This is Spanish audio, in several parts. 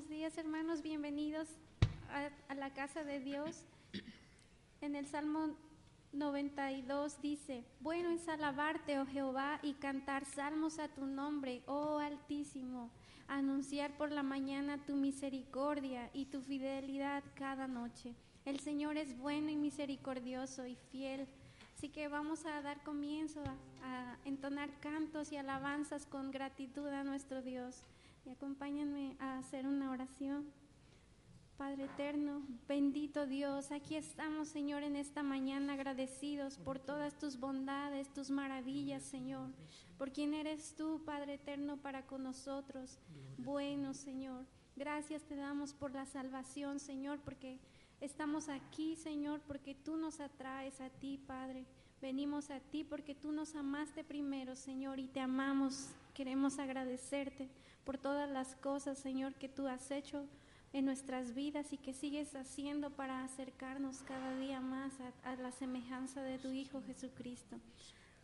Buenos días hermanos, bienvenidos a, la casa de Dios. En el Salmo 92 dice, bueno es alabarte, oh Jehová, y cantar salmos a tu nombre, oh Altísimo, anunciar por la mañana tu misericordia y tu fidelidad cada noche. El Señor es bueno y misericordioso y fiel. Así que vamos a dar comienzo a entonar cantos y alabanzas con gratitud a nuestro Dios acompáñenme a hacer una oración. Padre eterno, bendito Dios, aquí estamos, Señor, en esta mañana agradecidos por todas tus bondades, tus maravillas, Señor, por quien eres tú, Padre eterno, para con nosotros. Bueno, Señor, gracias te damos por la salvación, Señor, porque estamos aquí, Señor, porque tú nos atraes a ti, Padre. Venimos a ti porque tú nos amaste primero, Señor, y te amamos. Queremos agradecerte por todas las cosas, Señor, que tú has hecho en nuestras vidas y que sigues haciendo para acercarnos cada día más a, la semejanza de tu Hijo Jesucristo.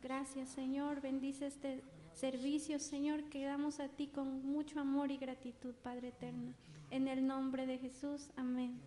Gracias, Señor. Bendice este servicio, Señor, que damos a ti con mucho amor y gratitud, Padre eterno. En el nombre de Jesús, amén.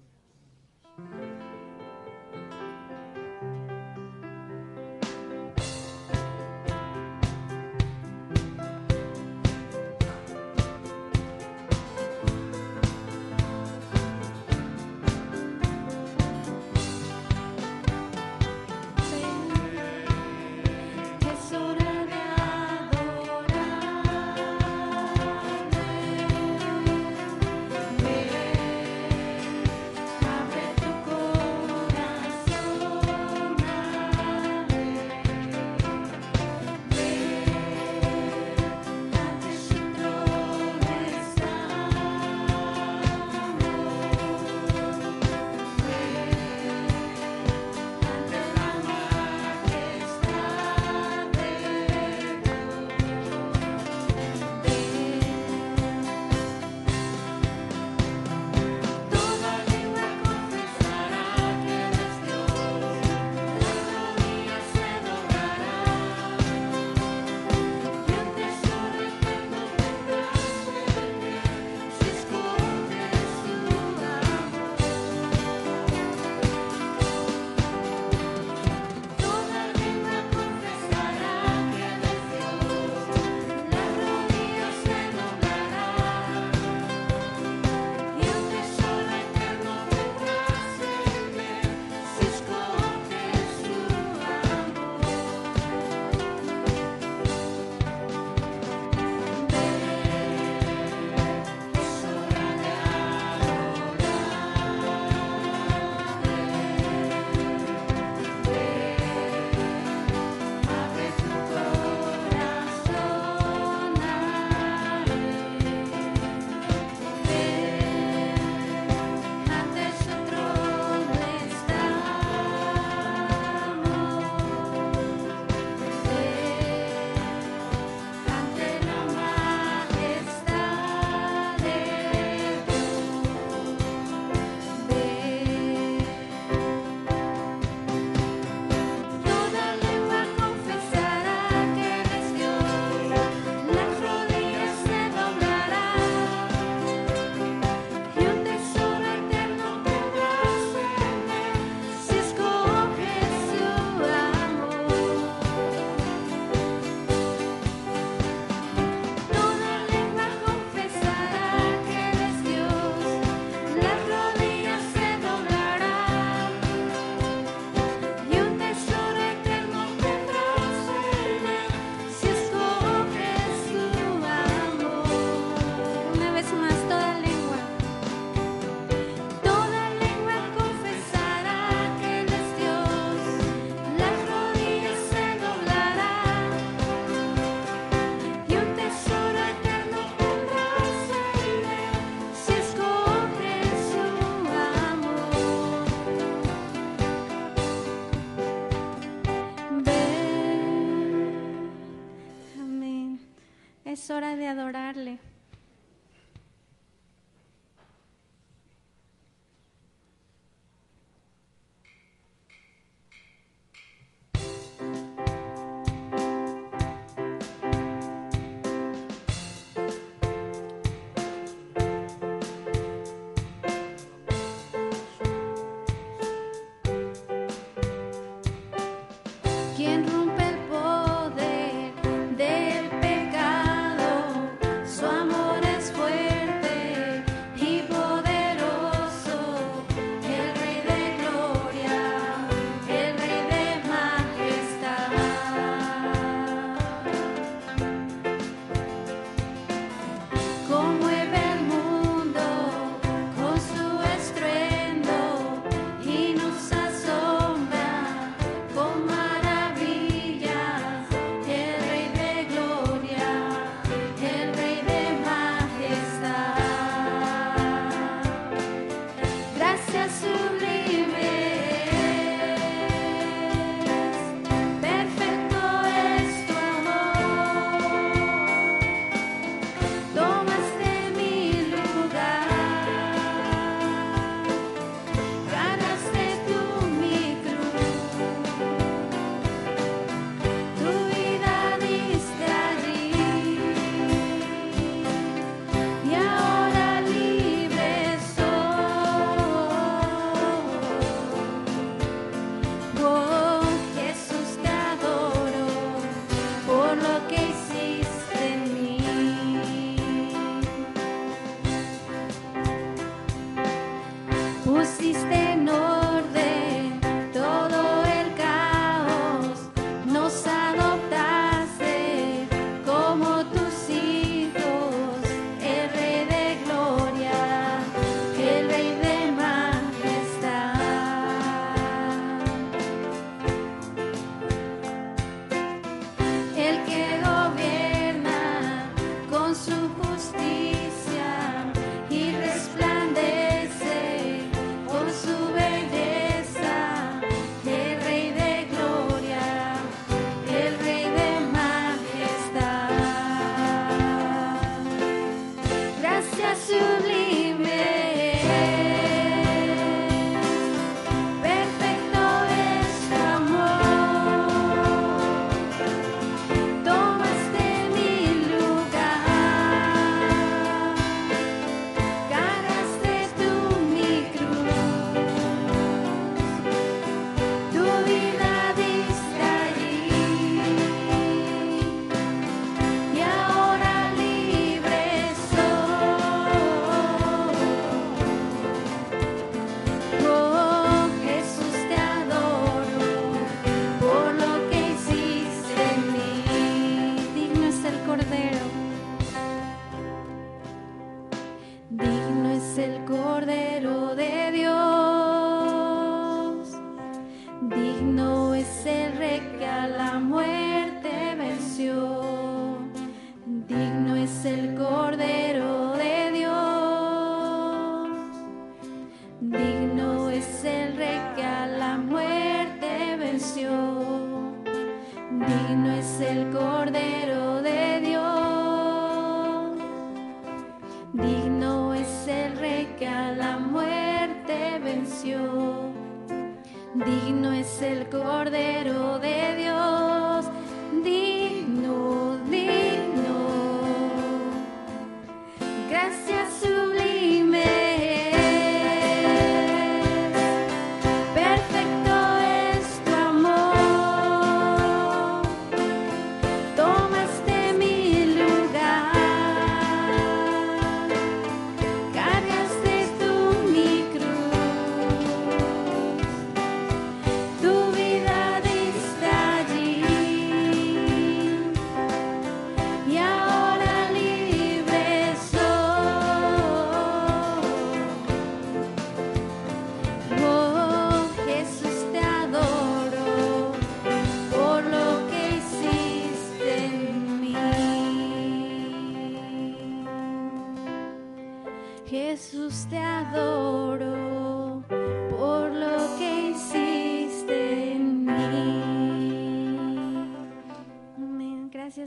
Hora de adorarle.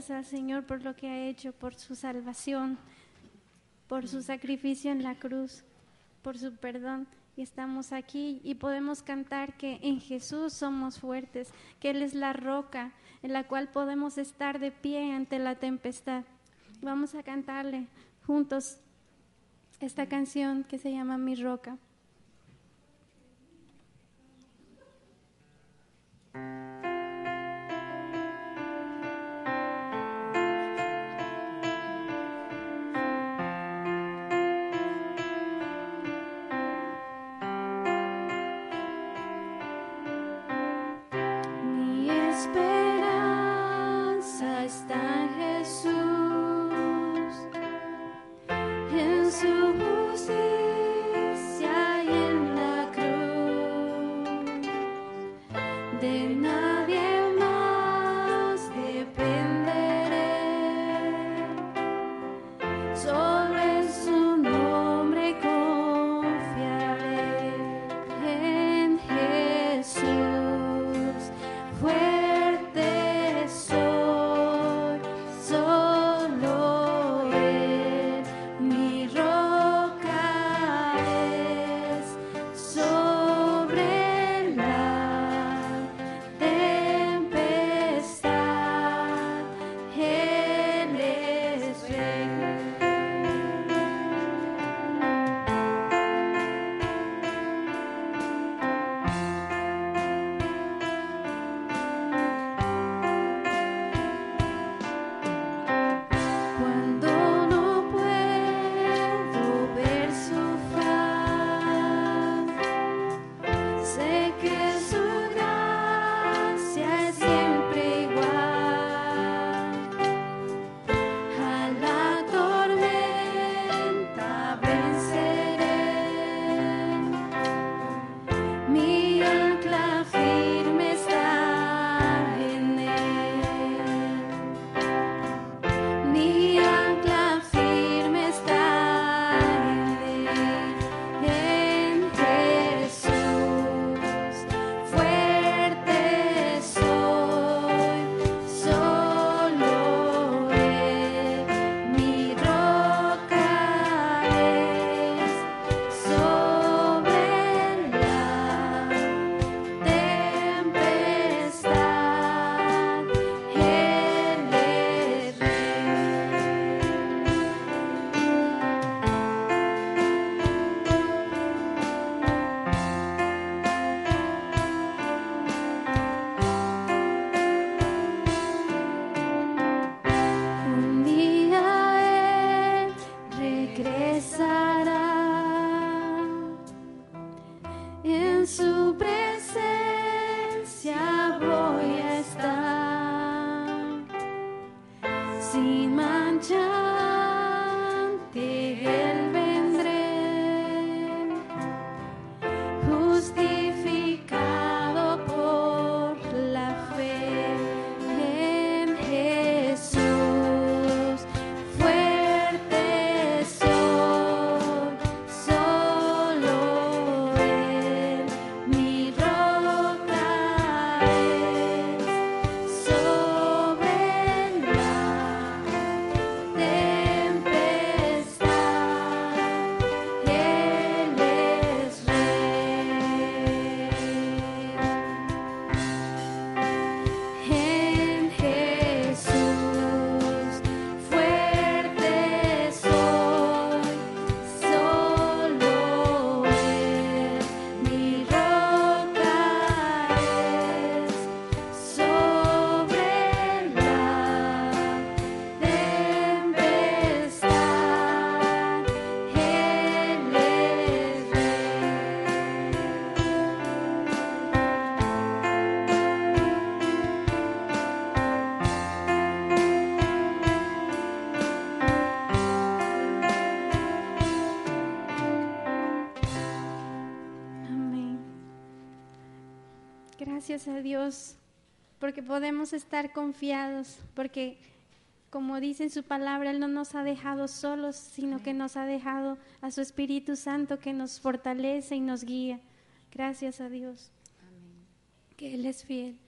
gracias Señor por lo que ha hecho, por su salvación, por su sacrificio en la cruz, por su perdón. Y estamos aquí y podemos cantar que en Jesús somos fuertes, que Él es la roca en la cual podemos estar de pie ante la tempestad. Vamos a cantarle juntos esta canción que se llama Mi Roca. Gracias a Dios porque podemos estar confiados, porque como dice en su palabra, Él no nos ha dejado solos, sino que nos ha dejado a su Espíritu Santo que nos fortalece y nos guía. Gracias a Dios. Que Él es fiel.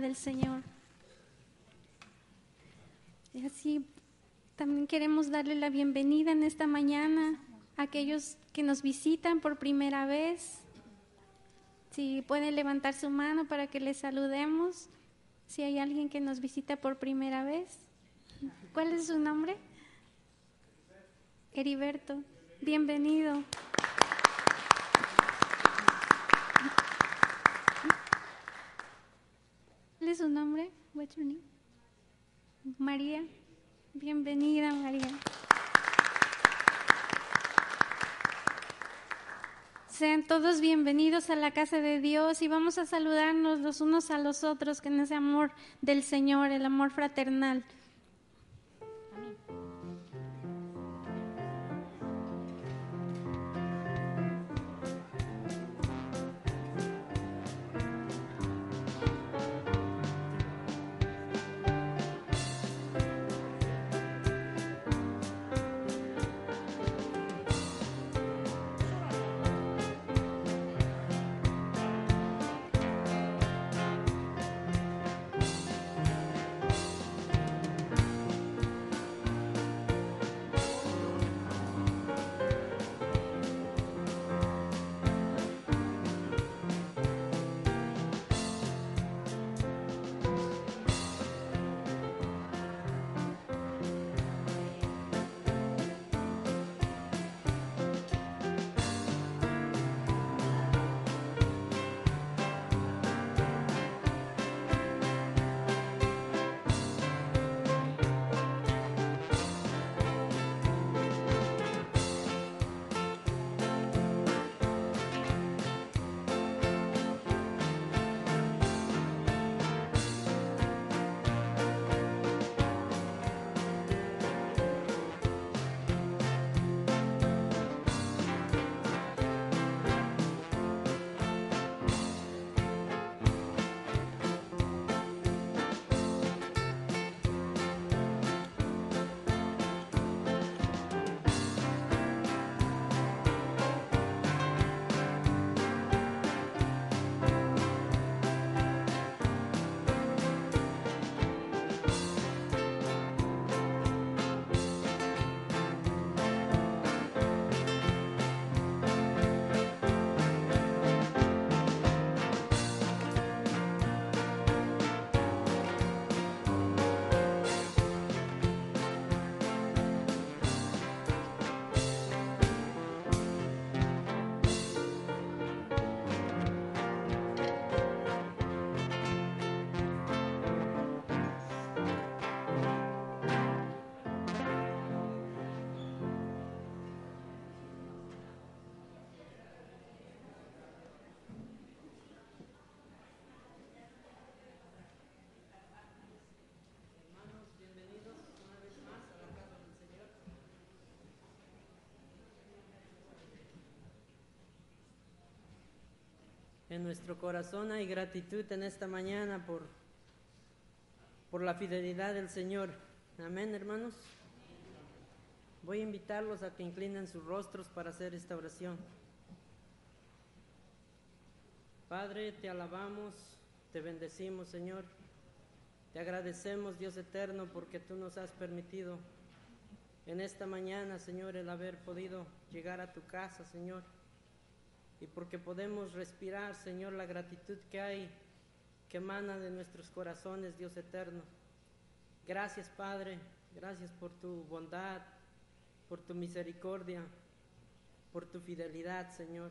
Del Señor. Y así también queremos darle la bienvenida en esta mañana a aquellos que nos visitan por primera vez. Si pueden levantar su mano para que les saludemos. Si hay alguien que nos visita por primera vez. ¿Cuál es su nombre? Heriberto. Bienvenido. ¿Cuál es su nombre? María. Bienvenida, María. Sean todos bienvenidos a la casa de Dios y vamos a saludarnos los unos a los otros con ese amor del Señor, el amor fraternal. En nuestro corazón hay gratitud en esta mañana por, por la fidelidad del Señor. Amén, hermanos. Voy a invitarlos a que inclinen sus rostros para hacer esta oración. Padre, te alabamos, te bendecimos, Señor. Te agradecemos, Dios eterno, porque tú nos has permitido en esta mañana, Señor, el haber podido llegar a tu casa, Señor y porque podemos respirar, Señor, la gratitud que hay, que emana de nuestros corazones, Dios eterno. Gracias, Padre, gracias por tu bondad, por tu misericordia, por tu fidelidad, Señor.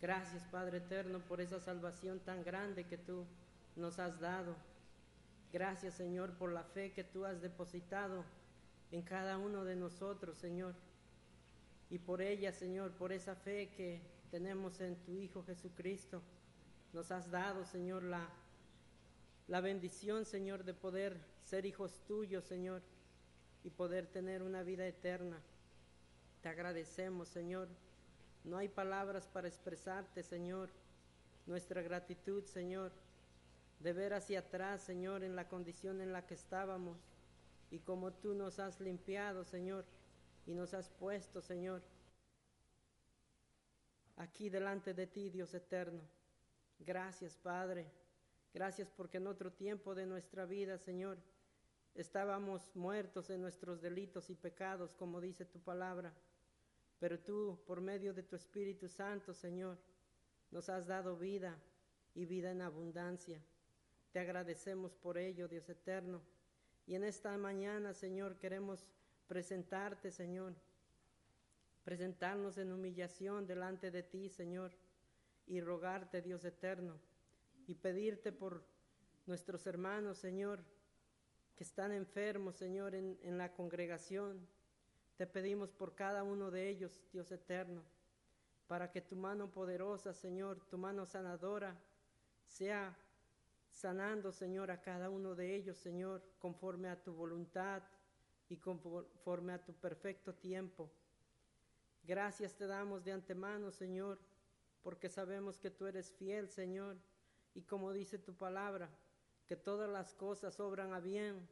Gracias, Padre eterno, por esa salvación tan grande que tú nos has dado. Gracias, Señor, por la fe que tú has depositado en cada uno de nosotros, Señor. Y por ella, Señor, por esa fe que tenemos en tu Hijo Jesucristo. Nos has dado, Señor, la, la bendición, Señor, de poder ser hijos tuyos, Señor, y poder tener una vida eterna. Te agradecemos, Señor. No hay palabras para expresarte, Señor, nuestra gratitud, Señor, de ver hacia atrás, Señor, en la condición en la que estábamos y como tú nos has limpiado, Señor, y nos has puesto, Señor, aquí delante de ti, Dios eterno. Gracias, Padre. Gracias porque en otro tiempo de nuestra vida, Señor, estábamos muertos en nuestros delitos y pecados, como dice tu palabra. Pero tú, por medio de tu Espíritu Santo, Señor, nos has dado vida y vida en abundancia. Te agradecemos por ello, Dios eterno. Y en esta mañana, Señor, queremos presentarte, Señor, presentarnos en humillación delante de ti, Señor, y rogarte, Dios eterno, y pedirte por nuestros hermanos, Señor, que están enfermos, Señor, en, en la congregación. Te pedimos por cada uno de ellos, Dios eterno, para que tu mano poderosa, Señor, tu mano sanadora, sea sanando, Señor, a cada uno de ellos, Señor, conforme a tu voluntad y conforme a tu perfecto tiempo. Gracias te damos de antemano, Señor, porque sabemos que tú eres fiel, Señor, y como dice tu palabra, que todas las cosas obran a bien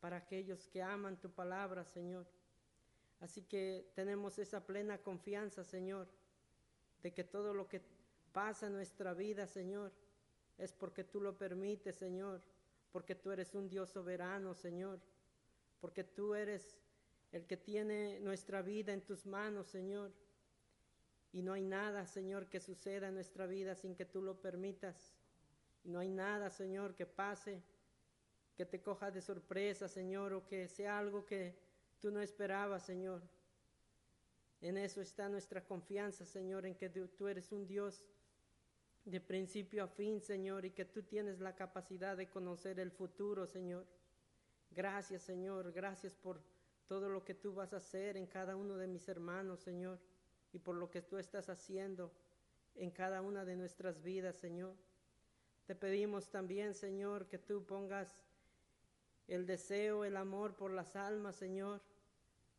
para aquellos que aman tu palabra, Señor. Así que tenemos esa plena confianza, Señor, de que todo lo que pasa en nuestra vida, Señor, es porque tú lo permites, Señor, porque tú eres un Dios soberano, Señor, porque tú eres el que tiene nuestra vida en tus manos, Señor. Y no hay nada, Señor, que suceda en nuestra vida sin que tú lo permitas. Y no hay nada, Señor, que pase, que te coja de sorpresa, Señor, o que sea algo que tú no esperabas, Señor. En eso está nuestra confianza, Señor, en que tú eres un Dios de principio a fin, Señor, y que tú tienes la capacidad de conocer el futuro, Señor. Gracias, Señor, gracias por todo lo que tú vas a hacer en cada uno de mis hermanos, Señor, y por lo que tú estás haciendo en cada una de nuestras vidas, Señor. Te pedimos también, Señor, que tú pongas el deseo, el amor por las almas, Señor,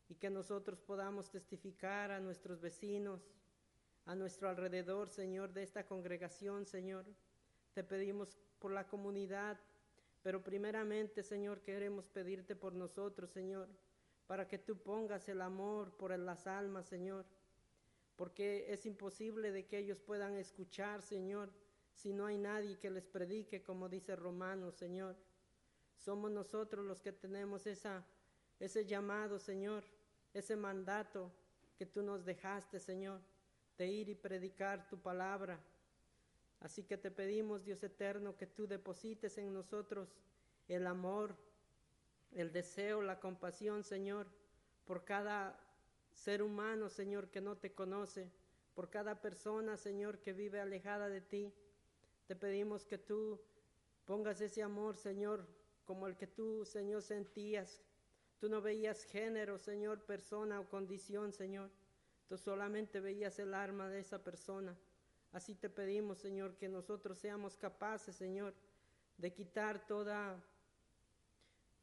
y que nosotros podamos testificar a nuestros vecinos, a nuestro alrededor, Señor, de esta congregación, Señor. Te pedimos por la comunidad, pero primeramente, Señor, queremos pedirte por nosotros, Señor, para que tú pongas el amor por las almas, Señor, porque es imposible de que ellos puedan escuchar, Señor, si no hay nadie que les predique, como dice Romanos, Señor. Somos nosotros los que tenemos esa, ese llamado, Señor, ese mandato que tú nos dejaste, Señor, de ir y predicar tu palabra. Así que te pedimos, Dios eterno, que tú deposites en nosotros el amor, el deseo, la compasión, Señor, por cada ser humano, Señor, que no te conoce, por cada persona, Señor, que vive alejada de ti. Te pedimos que tú pongas ese amor, Señor, como el que tú, Señor, sentías Tú no veías género, Señor, persona o condición, Señor. Tú solamente veías el alma de esa persona. Así te pedimos, Señor, que nosotros seamos capaces, Señor, de quitar toda,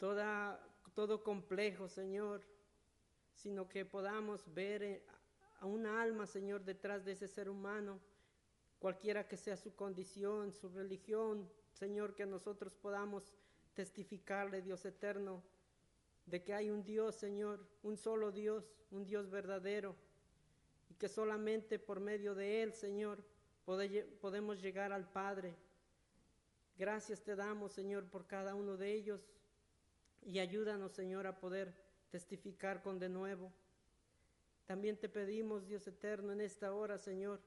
toda, todo complejo, Señor, sino que podamos ver eh, a una alma, Señor, detrás de ese ser humano, cualquiera que sea su condición, su religión, Señor, que nosotros podamos testificarle, Dios eterno, de que hay un Dios, Señor, un solo Dios, un Dios verdadero, y que solamente por medio de Él, Señor, podemos llegar al Padre. Gracias te damos, Señor, por cada uno de ellos, y ayúdanos, Señor, a poder testificar con de nuevo. También te pedimos, Dios eterno, en esta hora, Señor,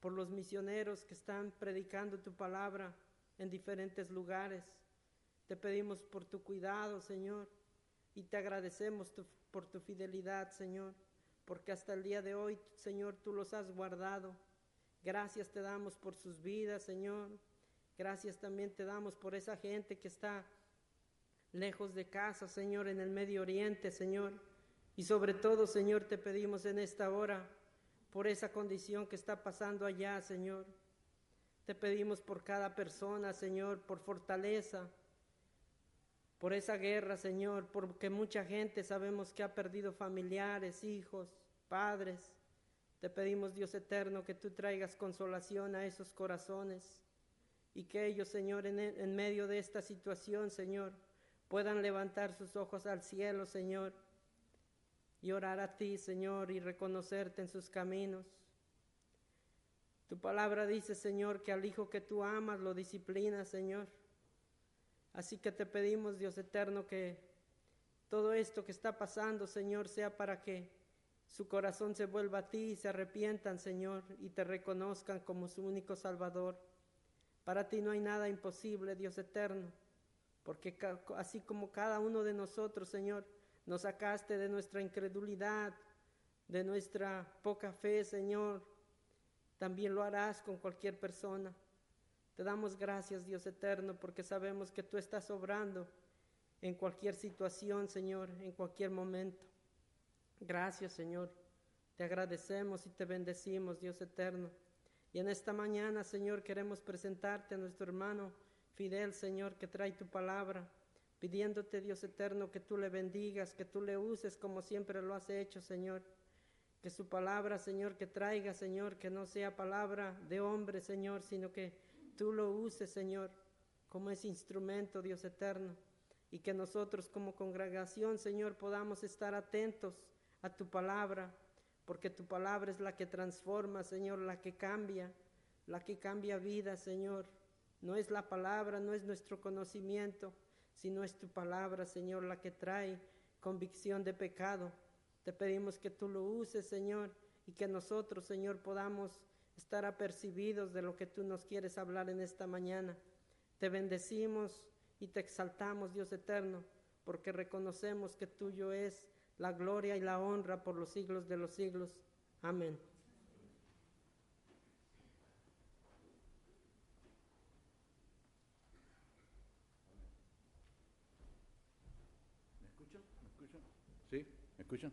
por los misioneros que están predicando tu palabra en diferentes lugares. Te pedimos por tu cuidado, Señor y te agradecemos por tu fidelidad, Señor, porque hasta el día de hoy, Señor, tú los has guardado. Gracias te damos por sus vidas, Señor. Gracias también te damos por esa gente que está lejos de casa, Señor, en el Medio Oriente, Señor. Y sobre todo, Señor, te pedimos en esta hora por esa condición que está pasando allá, Señor. Te pedimos por cada persona, Señor, por fortaleza, por esa guerra, Señor, porque mucha gente sabemos que ha perdido familiares, hijos, padres. Te pedimos, Dios eterno, que tú traigas consolación a esos corazones y que ellos, Señor, en, en medio de esta situación, Señor, puedan levantar sus ojos al cielo, Señor, y orar a ti, Señor, y reconocerte en sus caminos. Tu palabra dice, Señor, que al Hijo que tú amas lo disciplina, Señor. Así que te pedimos, Dios eterno, que todo esto que está pasando, Señor, sea para que su corazón se vuelva a ti y se arrepientan, Señor, y te reconozcan como su único Salvador. Para ti no hay nada imposible, Dios eterno, porque así como cada uno de nosotros, Señor, nos sacaste de nuestra incredulidad, de nuestra poca fe, Señor, también lo harás con cualquier persona. Te damos gracias, Dios eterno, porque sabemos que tú estás obrando en cualquier situación, Señor, en cualquier momento. Gracias, Señor. Te agradecemos y te bendecimos, Dios eterno. Y en esta mañana, Señor, queremos presentarte a nuestro hermano Fidel, Señor, que trae tu palabra, pidiéndote, Dios eterno, que tú le bendigas, que tú le uses como siempre lo has hecho, Señor. Que su palabra, Señor, que traiga, Señor, que no sea palabra de hombre, Señor, sino que tú lo uses, Señor, como ese instrumento, Dios eterno. Y que nosotros como congregación, Señor, podamos estar atentos a tu palabra, porque tu palabra es la que transforma, Señor, la que cambia, la que cambia vida, Señor. No es la palabra, no es nuestro conocimiento, sino es tu palabra, Señor, la que trae convicción de pecado te pedimos que tú lo uses, Señor, y que nosotros, Señor, podamos estar apercibidos de lo que tú nos quieres hablar en esta mañana. Te bendecimos y te exaltamos, Dios eterno, porque reconocemos que tuyo es la gloria y la honra por los siglos de los siglos. Amén. ¿Me escuchan? ¿Me escuchan? ¿Sí? ¿Me escuchan?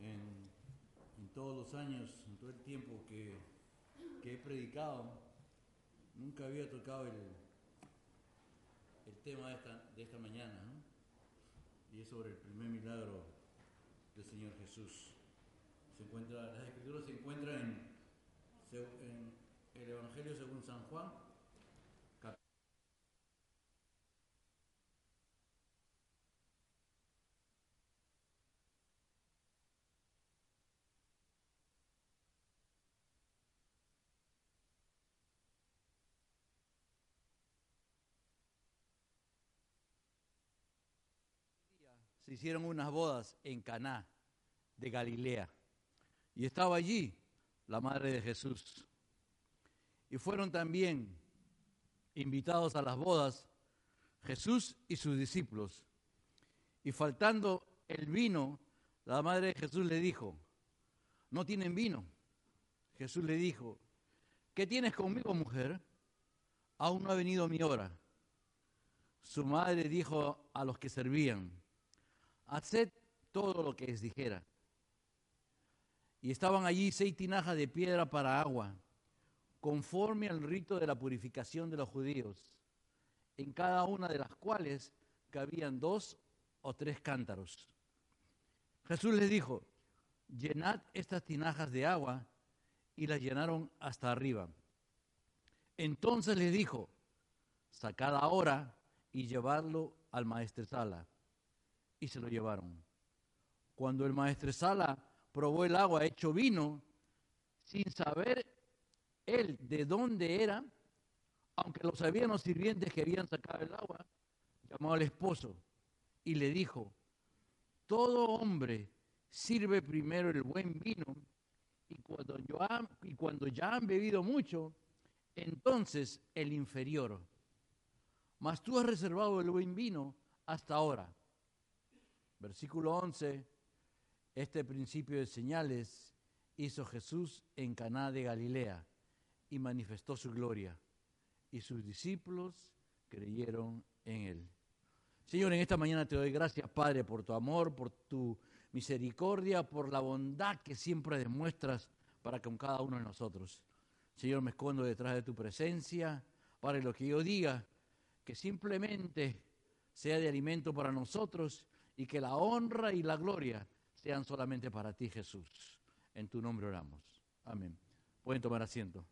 En, todos los años, en todo el tiempo que, he predicado, nunca había tocado el, el tema de esta, de esta mañana. Y es sobre el primer milagro del Señor Jesús. Se encuentra, las escrituras se encuentran en, en el Evangelio según San Juan, se hicieron unas bodas en Caná de Galilea y estaba allí la madre de Jesús. Y fueron también invitados a las bodas Jesús y sus discípulos. Y faltando el vino, la madre de Jesús le dijo, no tienen vino. Jesús le dijo, ¿qué tienes conmigo, mujer? Aún no ha venido mi hora. Su madre dijo a los que servían, haced todo lo que les dijera. Y estaban allí seis tinajas de piedra para agua, conforme al rito de la purificación de los judíos, en cada una de las cuales cabían dos o tres cántaros. Jesús les dijo, llenad estas tinajas de agua, y las llenaron hasta arriba. Entonces les dijo, sacad ahora y llevadlo al maestresala y se lo llevaron. Cuando el maestresala probó el agua hecho vino, sin saber él de dónde era, aunque lo sabían los sirvientes que habían sacado el agua, llamó al esposo y le dijo, todo hombre sirve primero el buen vino y cuando, y cuando ya han bebido mucho, entonces el inferior. Mas tú has reservado el buen vino hasta ahora. Versículo 11, este principio de señales hizo Jesús en Caná de Galilea y manifestó su gloria, y sus discípulos creyeron en él. Señor, en esta mañana te doy gracias, Padre, por tu amor, por tu misericordia, por la bondad que siempre demuestras para con cada uno de nosotros. Señor, me escondo detrás de tu presencia, para lo que yo diga, que simplemente sea de alimento para nosotros y que la honra y la gloria sean solamente para ti, Jesús. En tu nombre oramos. Amén. Pueden tomar asiento.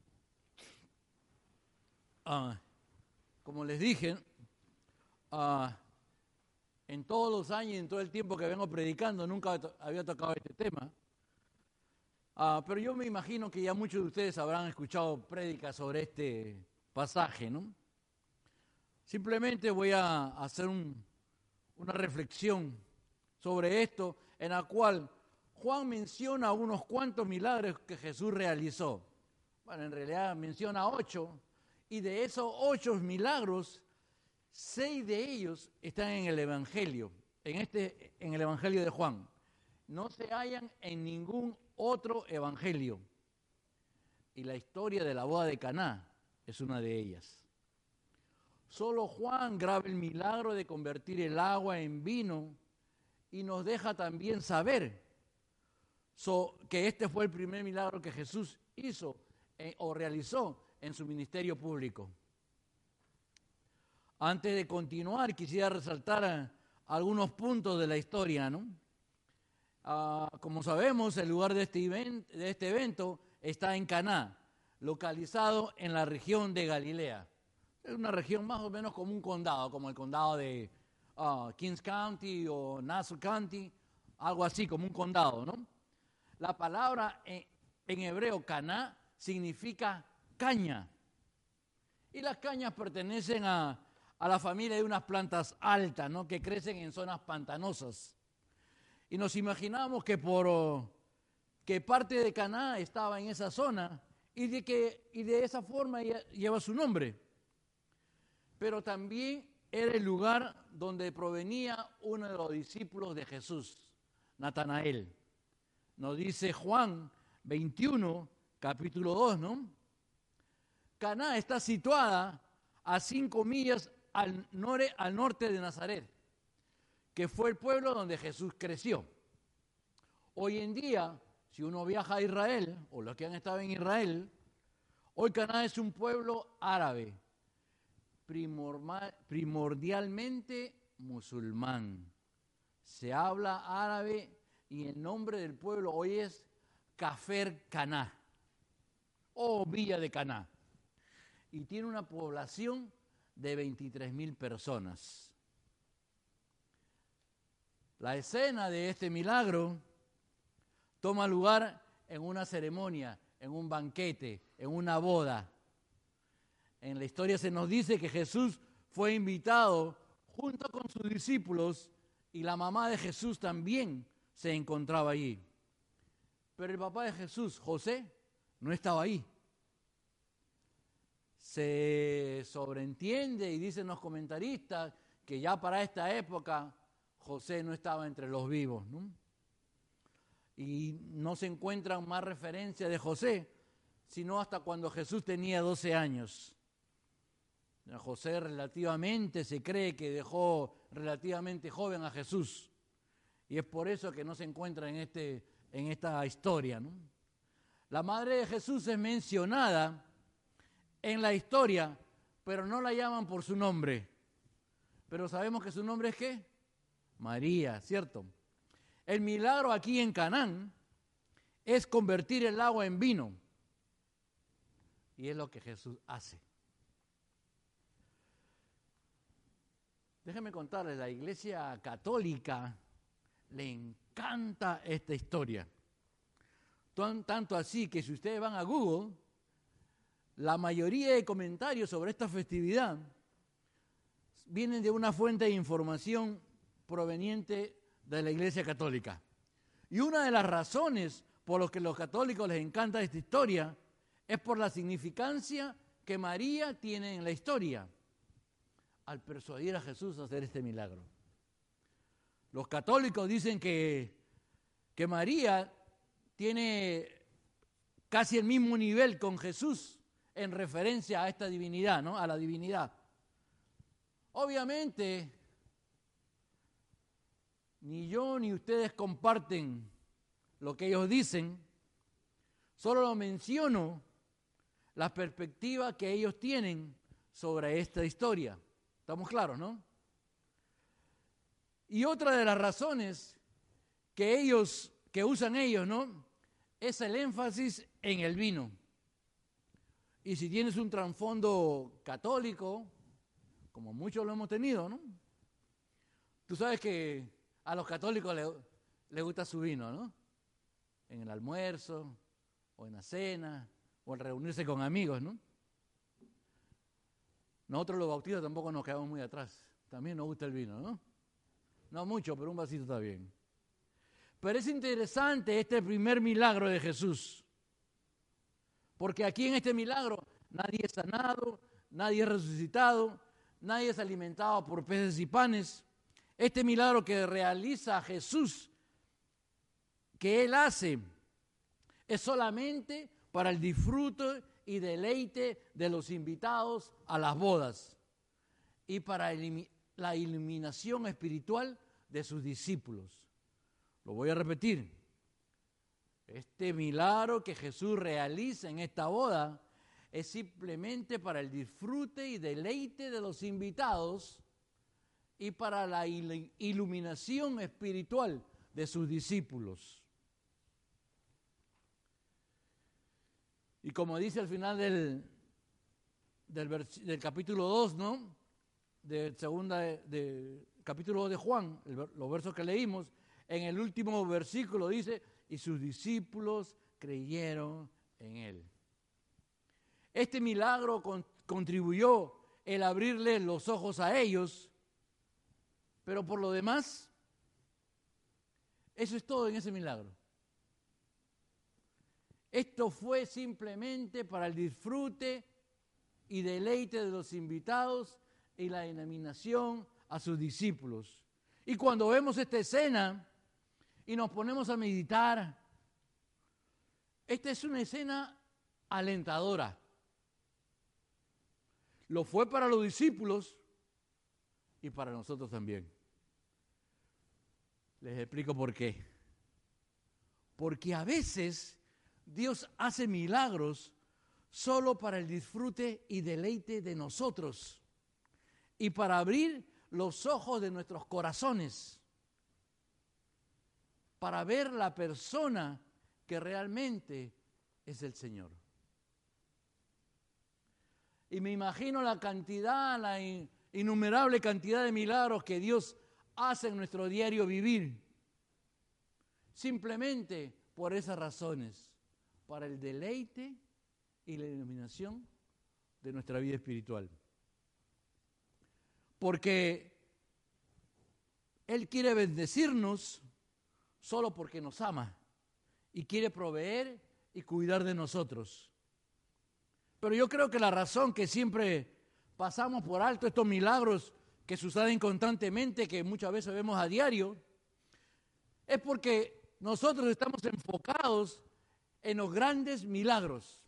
Ah, como les dije, ah, en todos los años y en todo el tiempo que vengo predicando, nunca había tocado este tema. Ah, pero yo me imagino que ya muchos de ustedes habrán escuchado prédicas sobre este pasaje, ¿no? Simplemente voy a hacer un, una reflexión sobre esto en la cual Juan menciona unos cuantos milagros que Jesús realizó. Bueno, en realidad menciona ocho, y de esos ocho milagros, seis de ellos están en el Evangelio, en, este, en el Evangelio de Juan. No se hallan en ningún otro Evangelio. y la historia de la boda de Caná es una de ellas. Solo Juan graba el milagro de convertir el agua en vino y nos deja también saber que este fue el primer milagro que Jesús hizo eh, o realizó en su ministerio público. Antes de continuar, quisiera resaltar eh, algunos puntos de la historia. ¿no? Ah, como sabemos, el lugar de este, de este evento está en Caná, localizado en la región de Galilea. Es una región más o menos como un condado, como el condado de uh, Kings County o Nassau County, algo así, como un condado, ¿no? La palabra en, en hebreo, Caná, significa caña. Y las cañas pertenecen a, a la familia de unas plantas altas, ¿no? Que crecen en zonas pantanosas. Y nos imaginamos que por oh, que parte de Caná estaba en esa zona y de que y de esa forma lleva su nombre. Pero también era el lugar donde provenía uno de los discípulos de Jesús, Natanael. Nos dice Juan 21, capítulo 2, ¿no? Caná está situada a cinco millas al, al norte de Nazaret, que fue el pueblo donde Jesús creció. Hoy en día, si uno viaja a Israel, o los que han estado en Israel, hoy Caná es un pueblo árabe, primordialmente musulmán. Se habla árabe y el nombre del pueblo hoy es Cafer Caná o Villa de Caná. Y tiene una población de 23 mil personas. La escena de este milagro toma lugar en una ceremonia, en un banquete, en una boda. En la historia se nos dice que Jesús fue invitado junto con sus discípulos y la mamá de Jesús también se encontraba allí. Pero el papá de Jesús, José, no estaba ahí se sobreentiende y dicen los comentaristas que ya para esta época José no estaba entre los vivos. Y no se encuentran más referencias de José, sino hasta cuando Jesús tenía 12 años. José relativamente se cree que dejó relativamente joven a Jesús. Y es por eso que no se encuentra en, este, en esta historia. La madre de Jesús es mencionada en la historia, pero no la llaman por su nombre. Pero sabemos que su nombre es qué? María, ¿cierto? El milagro aquí en Canaán es convertir el agua en vino. Y es lo que Jesús hace. Déjenme contarles, la iglesia católica le encanta esta historia. Tanto así que si ustedes van a Google, la mayoría de comentarios sobre esta festividad vienen de una fuente de información proveniente de la Iglesia Católica. Y una de las razones por las que los católicos les encanta esta historia es por la significancia que María tiene en la historia al persuadir a Jesús a hacer este milagro. Los católicos dicen que, que María tiene casi el mismo nivel con Jesús en referencia a esta divinidad, ¿no? A la divinidad. Obviamente, ni yo ni ustedes comparten lo que ellos dicen, solo lo menciono la perspectiva que ellos tienen sobre esta historia. ¿Estamos claros, no? Y otra de las razones que ellos, que usan ellos, ¿no? Es el énfasis en el vino. Y si tienes un trasfondo católico, como muchos lo hemos tenido, ¿no? Tú sabes que a los católicos les le gusta su vino, ¿no? En el almuerzo, o en la cena, o al reunirse con amigos, ¿no? Nosotros los bautizos tampoco nos quedamos muy atrás. También nos gusta el vino, ¿no? No mucho, pero un vasito está bien. Pero es interesante este primer milagro de Jesús. Porque aquí en este milagro nadie es sanado, nadie es resucitado, nadie es alimentado por peces y panes. Este milagro que realiza Jesús, que Él hace, es solamente para el disfrute y deleite de los invitados a las bodas y para la iluminación espiritual de sus discípulos. Lo voy a repetir. Este milagro que Jesús realiza en esta boda es simplemente para el disfrute y deleite de los invitados y para la iluminación espiritual de sus discípulos. Y como dice al final del, del, capítulo 2, ¿no? Del segunda de, capítulo 2 de Juan, los versos que leímos, en el último versículo dice, y sus discípulos creyeron en él. Este milagro contribuyó el abrirle los ojos a ellos, pero por lo demás, eso es todo en ese milagro. Esto fue simplemente para el disfrute y deleite de los invitados y la denominación a sus discípulos. Y cuando vemos esta escena y nos ponemos a meditar, esta es una escena alentadora. Lo fue para los discípulos y para nosotros también. Les explico por qué. Porque a veces Dios hace milagros solo para el disfrute y deleite de nosotros y para abrir los ojos de nuestros corazones, para ver la persona que realmente es el Señor. Y me imagino la cantidad, la innumerable cantidad de milagros que Dios hace en nuestro diario vivir, simplemente por esas razones para el deleite y la iluminación de nuestra vida espiritual. Porque Él quiere bendecirnos solo porque nos ama y quiere proveer y cuidar de nosotros. Pero yo creo que la razón que siempre pasamos por alto estos milagros que suceden constantemente, que muchas veces vemos a diario, es porque nosotros estamos enfocados en los grandes milagros,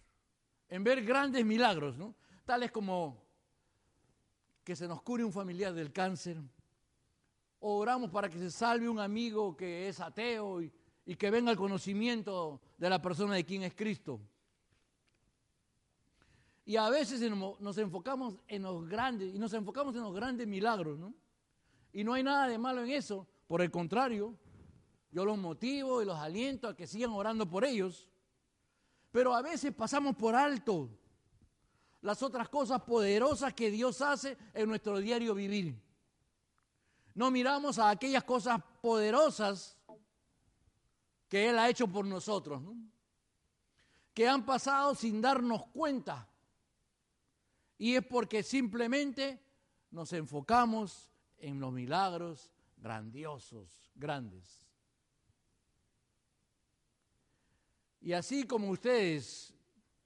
en ver grandes milagros, ¿no? Tales como que se nos cure un familiar del cáncer, o oramos para que se salve un amigo que es ateo y, y que venga al conocimiento de la persona de quien es Cristo. Y a veces nos enfocamos en los grandes, y nos enfocamos en los grandes milagros, ¿no? Y no hay nada de malo en eso, por el contrario, yo los motivo y los aliento a que sigan orando por ellos. Pero a veces pasamos por alto las otras cosas poderosas que Dios hace en nuestro diario vivir. No miramos a aquellas cosas poderosas que Él ha hecho por nosotros, que han pasado sin darnos cuenta. Y es porque simplemente nos enfocamos en los milagros grandiosos, grandes. Y así como ustedes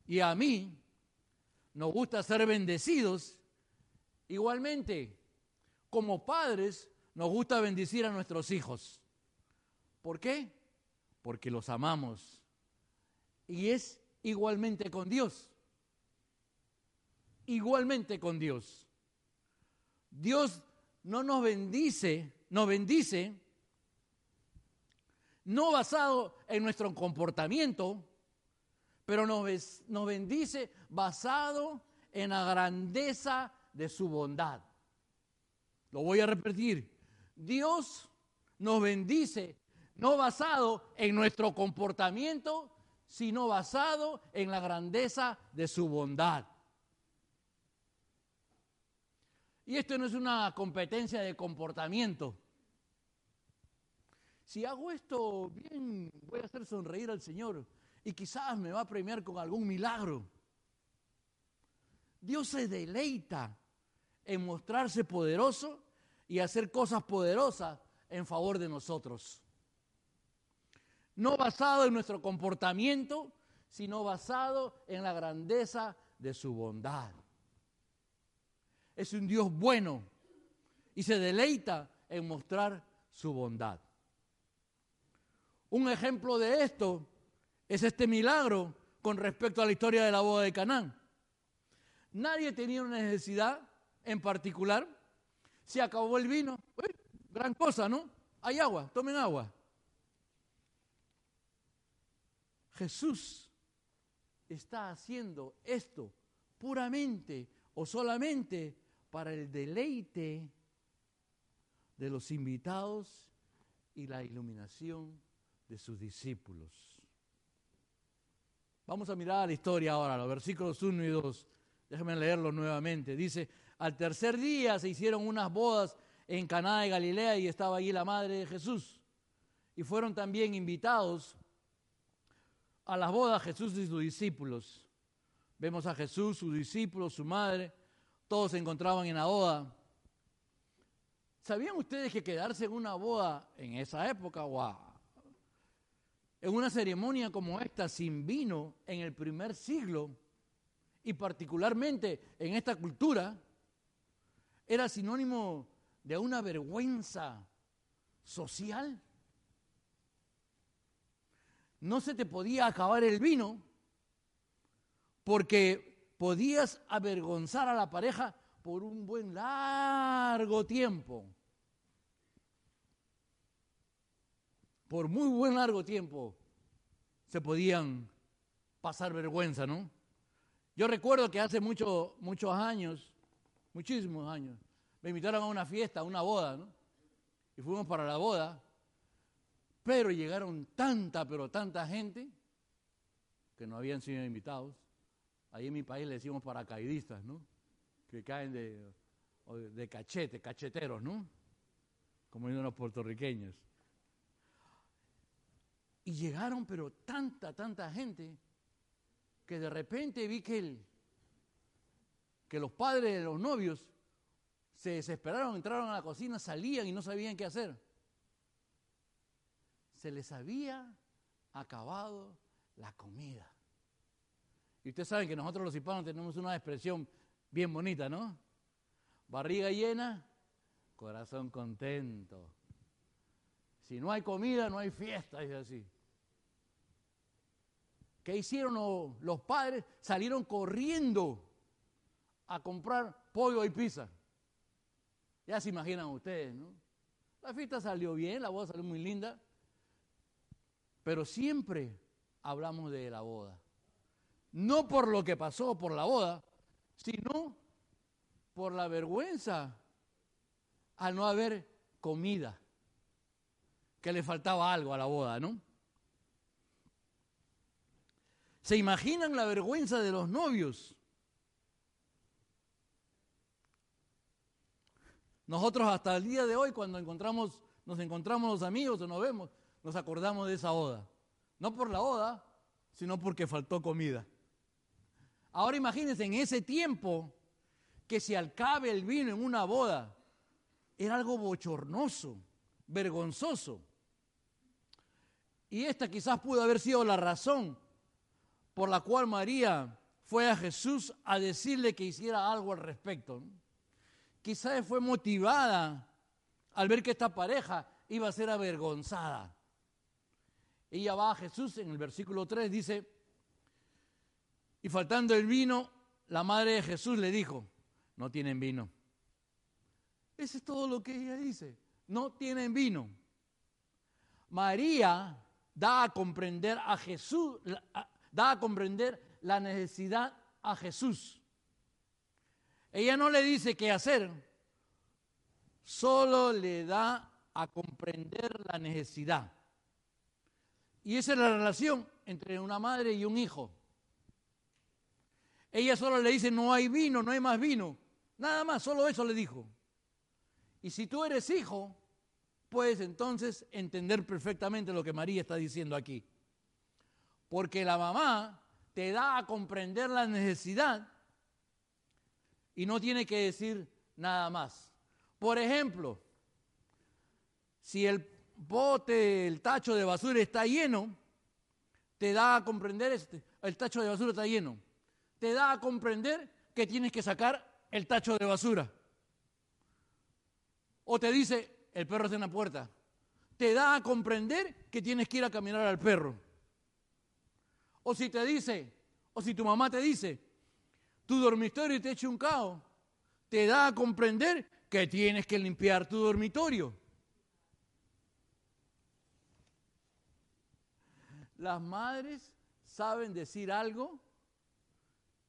y a mí nos gusta ser bendecidos, igualmente como padres nos gusta bendecir a nuestros hijos. ¿Por qué? Porque los amamos. Y es igualmente con Dios. Igualmente con Dios. Dios no nos bendice, nos bendice no basado en nuestro comportamiento, pero nos, nos bendice basado en la grandeza de su bondad. Lo voy a repetir. Dios nos bendice no basado en nuestro comportamiento, sino basado en la grandeza de su bondad. Y esto no es una competencia de comportamiento. Si hago esto bien, voy a hacer sonreír al Señor y quizás me va a premiar con algún milagro. Dios se deleita en mostrarse poderoso y hacer cosas poderosas en favor de nosotros. No basado en nuestro comportamiento, sino basado en la grandeza de su bondad. Es un Dios bueno y se deleita en mostrar su bondad. Un ejemplo de esto es este milagro con respecto a la historia de la boda de Canaán. Nadie tenía una necesidad en particular. Se acabó el vino. gran cosa, ¿no? Hay agua, tomen agua. Jesús está haciendo esto puramente o solamente para el deleite de los invitados y la iluminación de sus discípulos. Vamos a mirar la historia ahora, los versículos 1 y 2. Déjenme leerlo nuevamente. Dice, al tercer día se hicieron unas bodas en Caná de Galilea y estaba allí la madre de Jesús. Y fueron también invitados a las bodas Jesús y sus discípulos. Vemos a Jesús, sus discípulos, su madre, todos se encontraban en la boda. ¿Sabían ustedes que quedarse en una boda en esa época, en una ceremonia como esta sin vino en el primer siglo, y particularmente en esta cultura, era sinónimo de una vergüenza social? No se te podía acabar el vino porque podías avergonzar a la pareja por un buen largo tiempo. Por muy buen largo tiempo se podían pasar vergüenza, ¿no? Yo recuerdo que hace muchos muchos años, muchísimos años, me invitaron a una fiesta, a una boda, ¿no? Y fuimos para la boda, pero llegaron tanta, pero tanta gente que no habían sido invitados. Ahí en mi país le decimos paracaidistas, ¿no? Que caen de, de cachete, cacheteros, ¿no? Como dicen los puertorriqueños. Y llegaron, pero tanta, tanta gente, que de repente vi que, el, que los padres de los novios se desesperaron, entraron a la cocina, salían y no sabían qué hacer. Se les había acabado la comida. Y ustedes saben que nosotros los hispanos tenemos una expresión bien bonita, ¿no? Barriga llena, corazón contento. Si no hay comida, no hay fiesta, es así. ¿Qué hicieron los padres? Salieron corriendo a comprar pollo y pizza. Ya se imaginan ustedes, ¿no? La fiesta salió bien, la boda salió muy linda, pero siempre hablamos de la boda no por lo que pasó por la boda, sino por la vergüenza al no haber comida, que le faltaba algo a la boda, ¿no? ¿Se imaginan la vergüenza de los novios? Nosotros hasta el día de hoy, cuando encontramos, nos encontramos los amigos o nos vemos, nos acordamos de esa boda. No por la boda, sino porque faltó comida. Ahora imagínense en ese tiempo que se alcabe el vino en una boda era algo bochornoso, vergonzoso. Y esta quizás pudo haber sido la razón por la cual María fue a Jesús a decirle que hiciera algo al respecto. Quizás fue motivada al ver que esta pareja iba a ser avergonzada. Ella va a Jesús en el versículo 3, dice, y faltando el vino, la madre de Jesús le dijo, no tienen vino. Eso es todo lo que ella dice, no tienen vino. María da a comprender a Jesús, da a comprender la necesidad a Jesús. Ella no le dice qué hacer, solo le da a comprender la necesidad. Y esa es la relación entre una madre y un hijo. Ella solo le dice, no hay vino, no hay más vino. Nada más, solo eso le dijo. Y si tú eres hijo, puedes entonces entender perfectamente lo que María está diciendo aquí. Porque la mamá te da a comprender la necesidad y no tiene que decir nada más. Por ejemplo, si el bote, el tacho de basura está lleno, te da a comprender, este, el tacho de basura está lleno te da a comprender que tienes que sacar el tacho de basura. O te dice, el perro está en la puerta. Te da a comprender que tienes que ir a caminar al perro. O si te dice, o si tu mamá te dice, tu dormitorio te echa un caos, te da a comprender que tienes que limpiar tu dormitorio. Las madres saben decir algo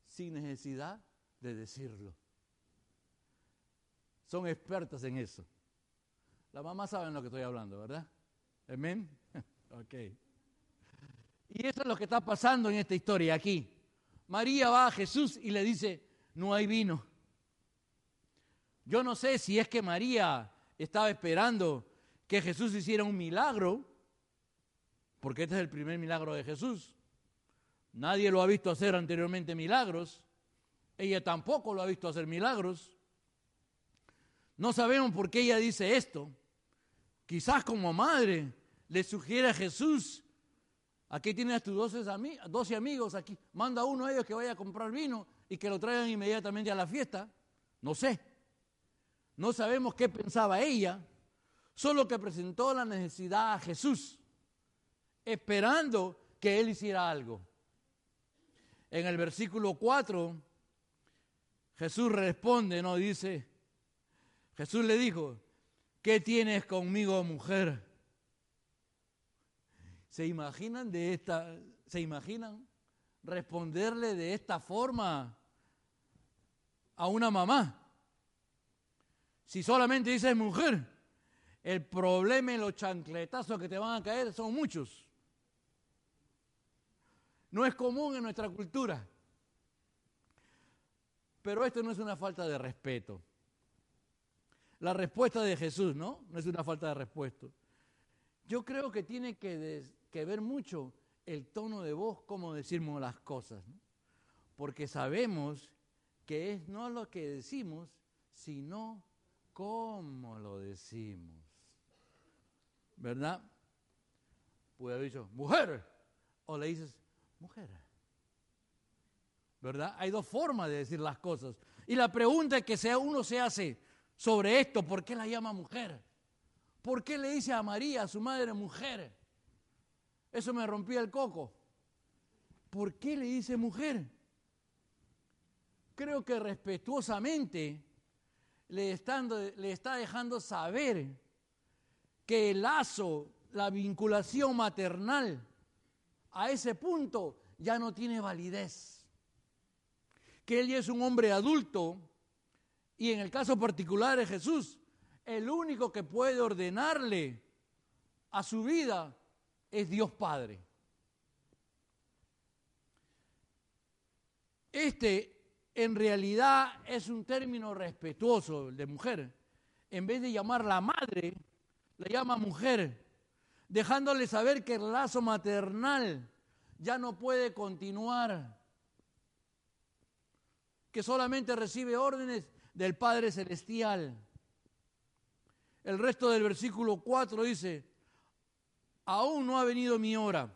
sin necesidad de decirlo. Son expertas en eso. Las mamás saben lo que estoy hablando, ¿verdad? Amén. ok. Y eso es lo que está pasando en esta historia aquí. María va a Jesús y le dice, no hay vino. Yo no sé si es que María estaba esperando que Jesús hiciera un milagro, porque este es el primer milagro de Jesús. Nadie lo ha visto hacer anteriormente milagros. Ella tampoco lo ha visto hacer milagros. No sabemos por qué ella dice esto. Quizás como madre le sugiere a Jesús Aquí tienes tus 12, amigos, aquí manda uno a ellos que vaya a comprar vino y que lo traigan inmediatamente a la fiesta. No sé. No sabemos qué pensaba ella, solo que presentó la necesidad a Jesús, esperando que él hiciera algo. En el versículo 4, Jesús responde, no dice, Jesús le dijo, ¿qué tienes conmigo, mujer? ¿Se imaginan de esta, se imaginan responderle de esta forma a una mamá? Si solamente dices mujer, el problema y los chancletazos que te van a caer son muchos. No es común en nuestra cultura. Pero esto no es una falta de respeto. La respuesta de Jesús, ¿no? No es una falta de respuesta. Yo creo que tiene que ver mucho el tono de voz, cómo decimos las cosas. Porque sabemos que es no lo que decimos, sino cómo lo decimos. ¿Verdad? Puede haber dicho, mujer, o le dices, mujer. ¿Verdad? Hay dos formas de decir las cosas. Y la pregunta que sea, uno se hace sobre esto, ¿por qué la llama mujer? ¿Por qué le dice a María, a su madre, mujer? Eso me rompía el coco. ¿Por qué le dice mujer? Creo que respetuosamente le, está dejando saber que el lazo, la vinculación maternal, a ese punto ya no tiene validez. Que él ya es un hombre adulto y en el caso particular de Jesús, el único que puede ordenarle a su vida es Dios Padre. Este en realidad es un término respetuoso de mujer. En vez de llamarla madre, la llama mujer, dejándole saber que el lazo maternal ya no puede continuar, que solamente recibe órdenes del Padre Celestial. El resto del versículo 4 dice, aún no ha venido mi hora.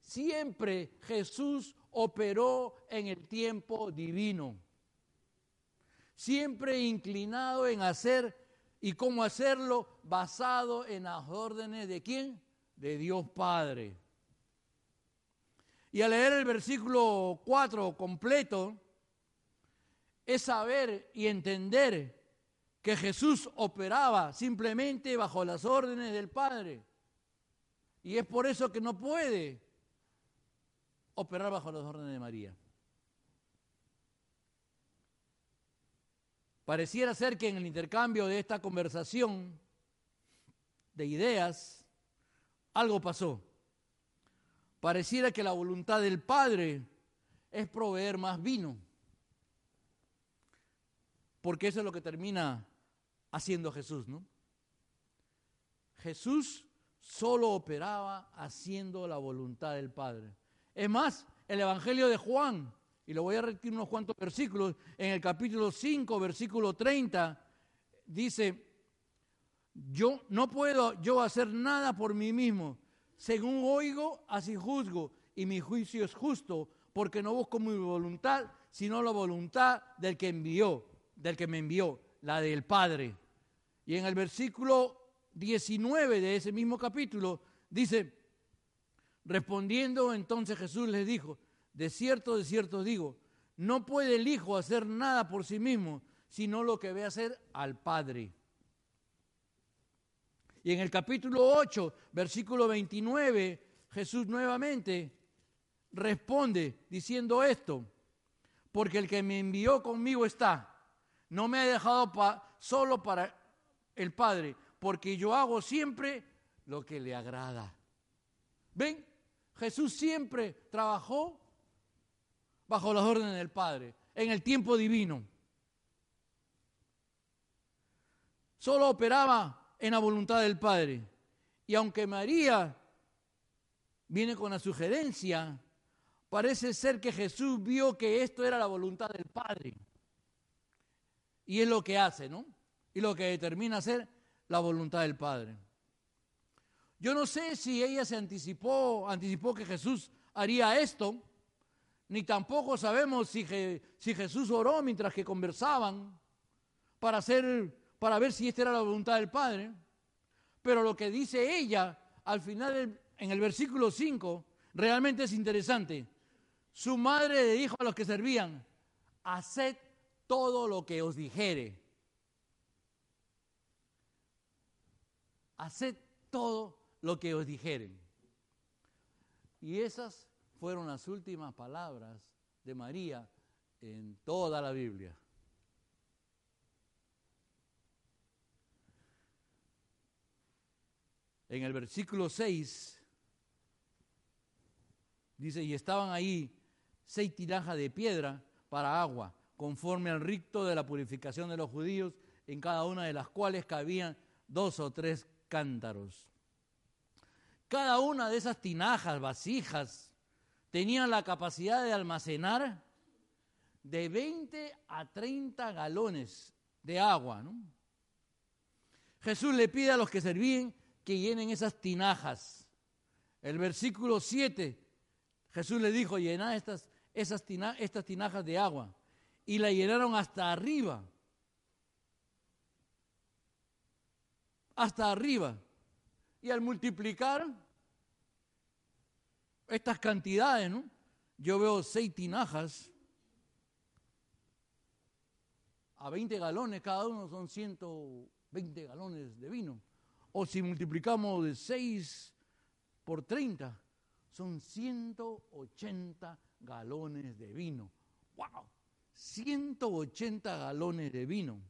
Siempre Jesús operó en el tiempo divino. Siempre inclinado en hacer y cómo hacerlo basado en las órdenes de quién? De Dios Padre. Y al leer el versículo 4 completo, es saber y entender que Jesús operaba simplemente bajo las órdenes del Padre. Y es por eso que no puede operar bajo las órdenes de María. Pareciera ser que en el intercambio de esta conversación de ideas, algo pasó. Pareciera que la voluntad del Padre es proveer más vino. Porque eso es lo que termina haciendo Jesús, ¿no? Jesús solo operaba haciendo la voluntad del Padre. Es más, el Evangelio de Juan, y lo voy a repetir unos cuantos versículos, en el capítulo 5, versículo 30, dice, yo no puedo yo hacer nada por mí mismo. Según oigo, así juzgo, y mi juicio es justo, porque no busco mi voluntad, sino la voluntad del que envió, del que me envió, la del Padre. Y en el versículo 19 de ese mismo capítulo dice, Respondiendo entonces Jesús les dijo, de cierto, de cierto digo, no puede el Hijo hacer nada por sí mismo, sino lo que ve hacer al Padre. Y en el capítulo 8, versículo 29, Jesús nuevamente responde diciendo esto, porque el que me envió conmigo está, no me ha dejado solo para el Padre, porque yo hago siempre lo que le agrada. ¿Ven? Jesús siempre trabajó bajo las órdenes del Padre, en el tiempo divino. Solo operaba en la voluntad del Padre. Y aunque María viene con la sugerencia, parece ser que Jesús vio que esto era la voluntad del Padre. Y es lo que hace, ¿no? Y lo que determina ser la voluntad del Padre. Yo no sé si ella se anticipó, anticipó que Jesús haría esto, ni tampoco sabemos si, Jesús oró mientras que conversaban para, hacer, para ver si esta era la voluntad del Padre. Pero lo que dice ella al final, en el versículo 5, realmente es interesante. Su madre le dijo a los que servían, haced todo lo que os dijere. Haced todo lo que os dijeren. Y esas fueron las últimas palabras de María en toda la Biblia. En el versículo 6 dice, y estaban ahí seis tirajas de piedra para agua, conforme al rito de la purificación de los judíos, en cada una de las cuales cabían dos o tres cántaros. Cada una de esas tinajas, vasijas, tenía la capacidad de almacenar de 20 a 30 galones de agua. Jesús le pide a los que servían que llenen esas tinajas. El versículo 7, Jesús le dijo, llena estas, esas estas tinajas de agua. Y la llenaron hasta arriba. Hasta arriba. Y al multiplicar estas cantidades, ¿no? Yo veo seis tinajas a 20 galones, cada uno son 120 galones de vino. O si multiplicamos de 6 por 30, son 180 galones de vino. ¡Wow! 180 galones de vino.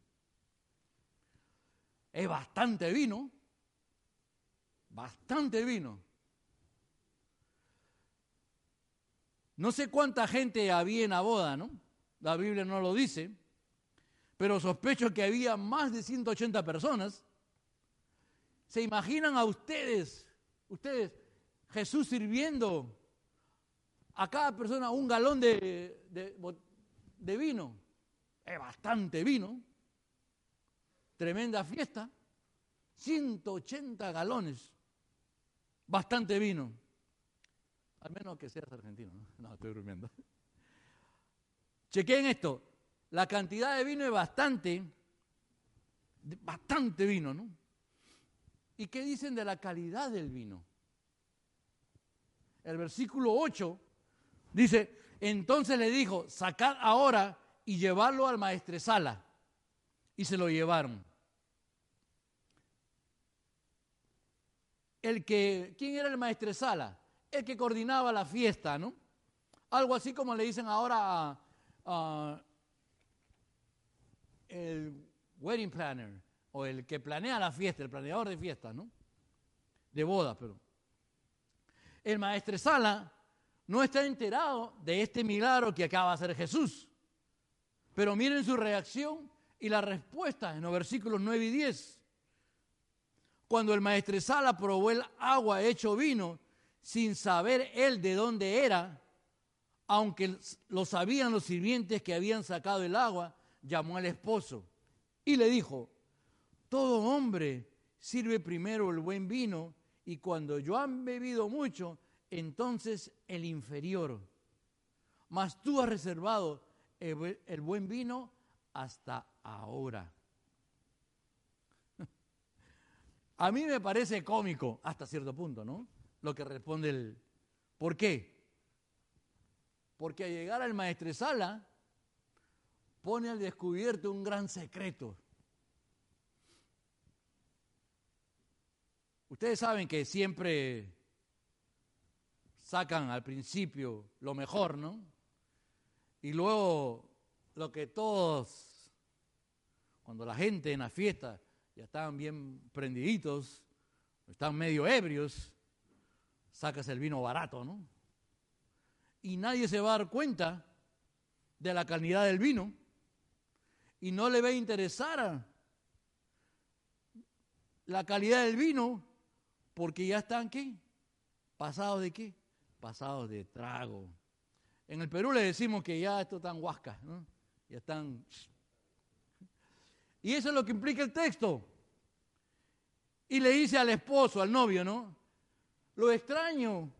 Es bastante vino. Bastante vino. No sé cuánta gente había en la boda, ¿no? La Biblia no lo dice, pero sospecho que había más de 180 personas. ¿Se imaginan a ustedes, ustedes, Jesús sirviendo a cada persona un galón de, de vino? Es bastante vino. Tremenda fiesta. 180 galones. Bastante vino. Al menos que seas argentino. No, estoy durmiendo. Chequeen esto. La cantidad de vino es bastante, bastante vino, ¿no? ¿Y qué dicen de la calidad del vino? El versículo 8 dice, entonces le dijo, sacad ahora y llevarlo al maestresala. Y se lo llevaron. El que, ¿quién era el maestresala? el que coordinaba la fiesta, ¿no? Algo así como le dicen ahora a, el wedding planner o el que planea la fiesta, el planeador de fiestas, ¿no? De boda, pero. El maestresala no está enterado de este milagro que acaba de hacer Jesús. Pero miren su reacción y la respuesta en los versículos 9 y 10. Cuando el maestresala probó el agua hecho vino, sin saber él de dónde era, aunque lo sabían los sirvientes que habían sacado el agua, llamó al esposo y le dijo, todo hombre sirve primero el buen vino y cuando yo han bebido mucho, entonces el inferior. Mas tú has reservado el, el buen vino hasta ahora. A mí me parece cómico hasta cierto punto, ¿no? lo que responde el, ¿Por qué? Porque al llegar al maestresala pone al descubierto un gran secreto. Ustedes saben que siempre sacan al principio lo mejor, ¿no? Y luego lo que todos, cuando la gente en la fiesta ya estaban bien prendiditos, están medio ebrios, sacas el vino barato, ¿no? Y nadie se va a dar cuenta de la calidad del vino y no le va a interesar la calidad del vino porque ya están qué? ¿Pasados de qué? Pasados de trago. En el Perú le decimos que ya esto están huascas, ¿no? Ya están... Y eso es lo que implica el texto. Y le dice al esposo, al novio, ¿no? Lo extraño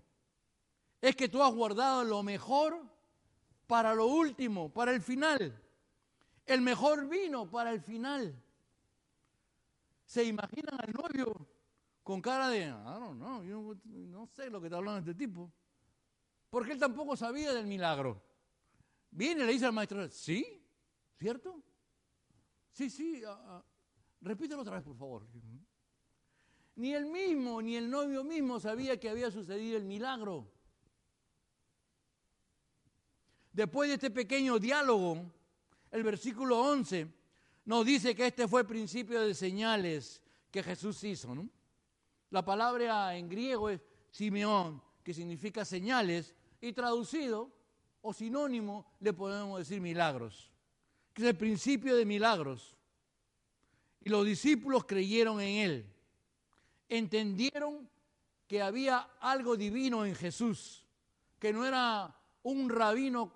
es que tú has guardado lo mejor para lo último, para el final. El mejor vino para el final. ¿Se imaginan al novio con cara de, no, no, yo no sé lo que está hablando este tipo? Porque él tampoco sabía del milagro. Viene le dice al maestro, ¿sí? ¿Cierto? Sí, sí, ah, ah, repítelo otra vez, por favor. Ni él mismo, ni el novio mismo sabía que había sucedido el milagro. Después de este pequeño diálogo, el versículo 11 nos dice que este fue el principio de señales que Jesús hizo. La palabra en griego es Simeón, que significa señales, y traducido o sinónimo le podemos decir milagros, que es el principio de milagros. Y los discípulos creyeron en él entendieron que había algo divino en Jesús, que no era un rabino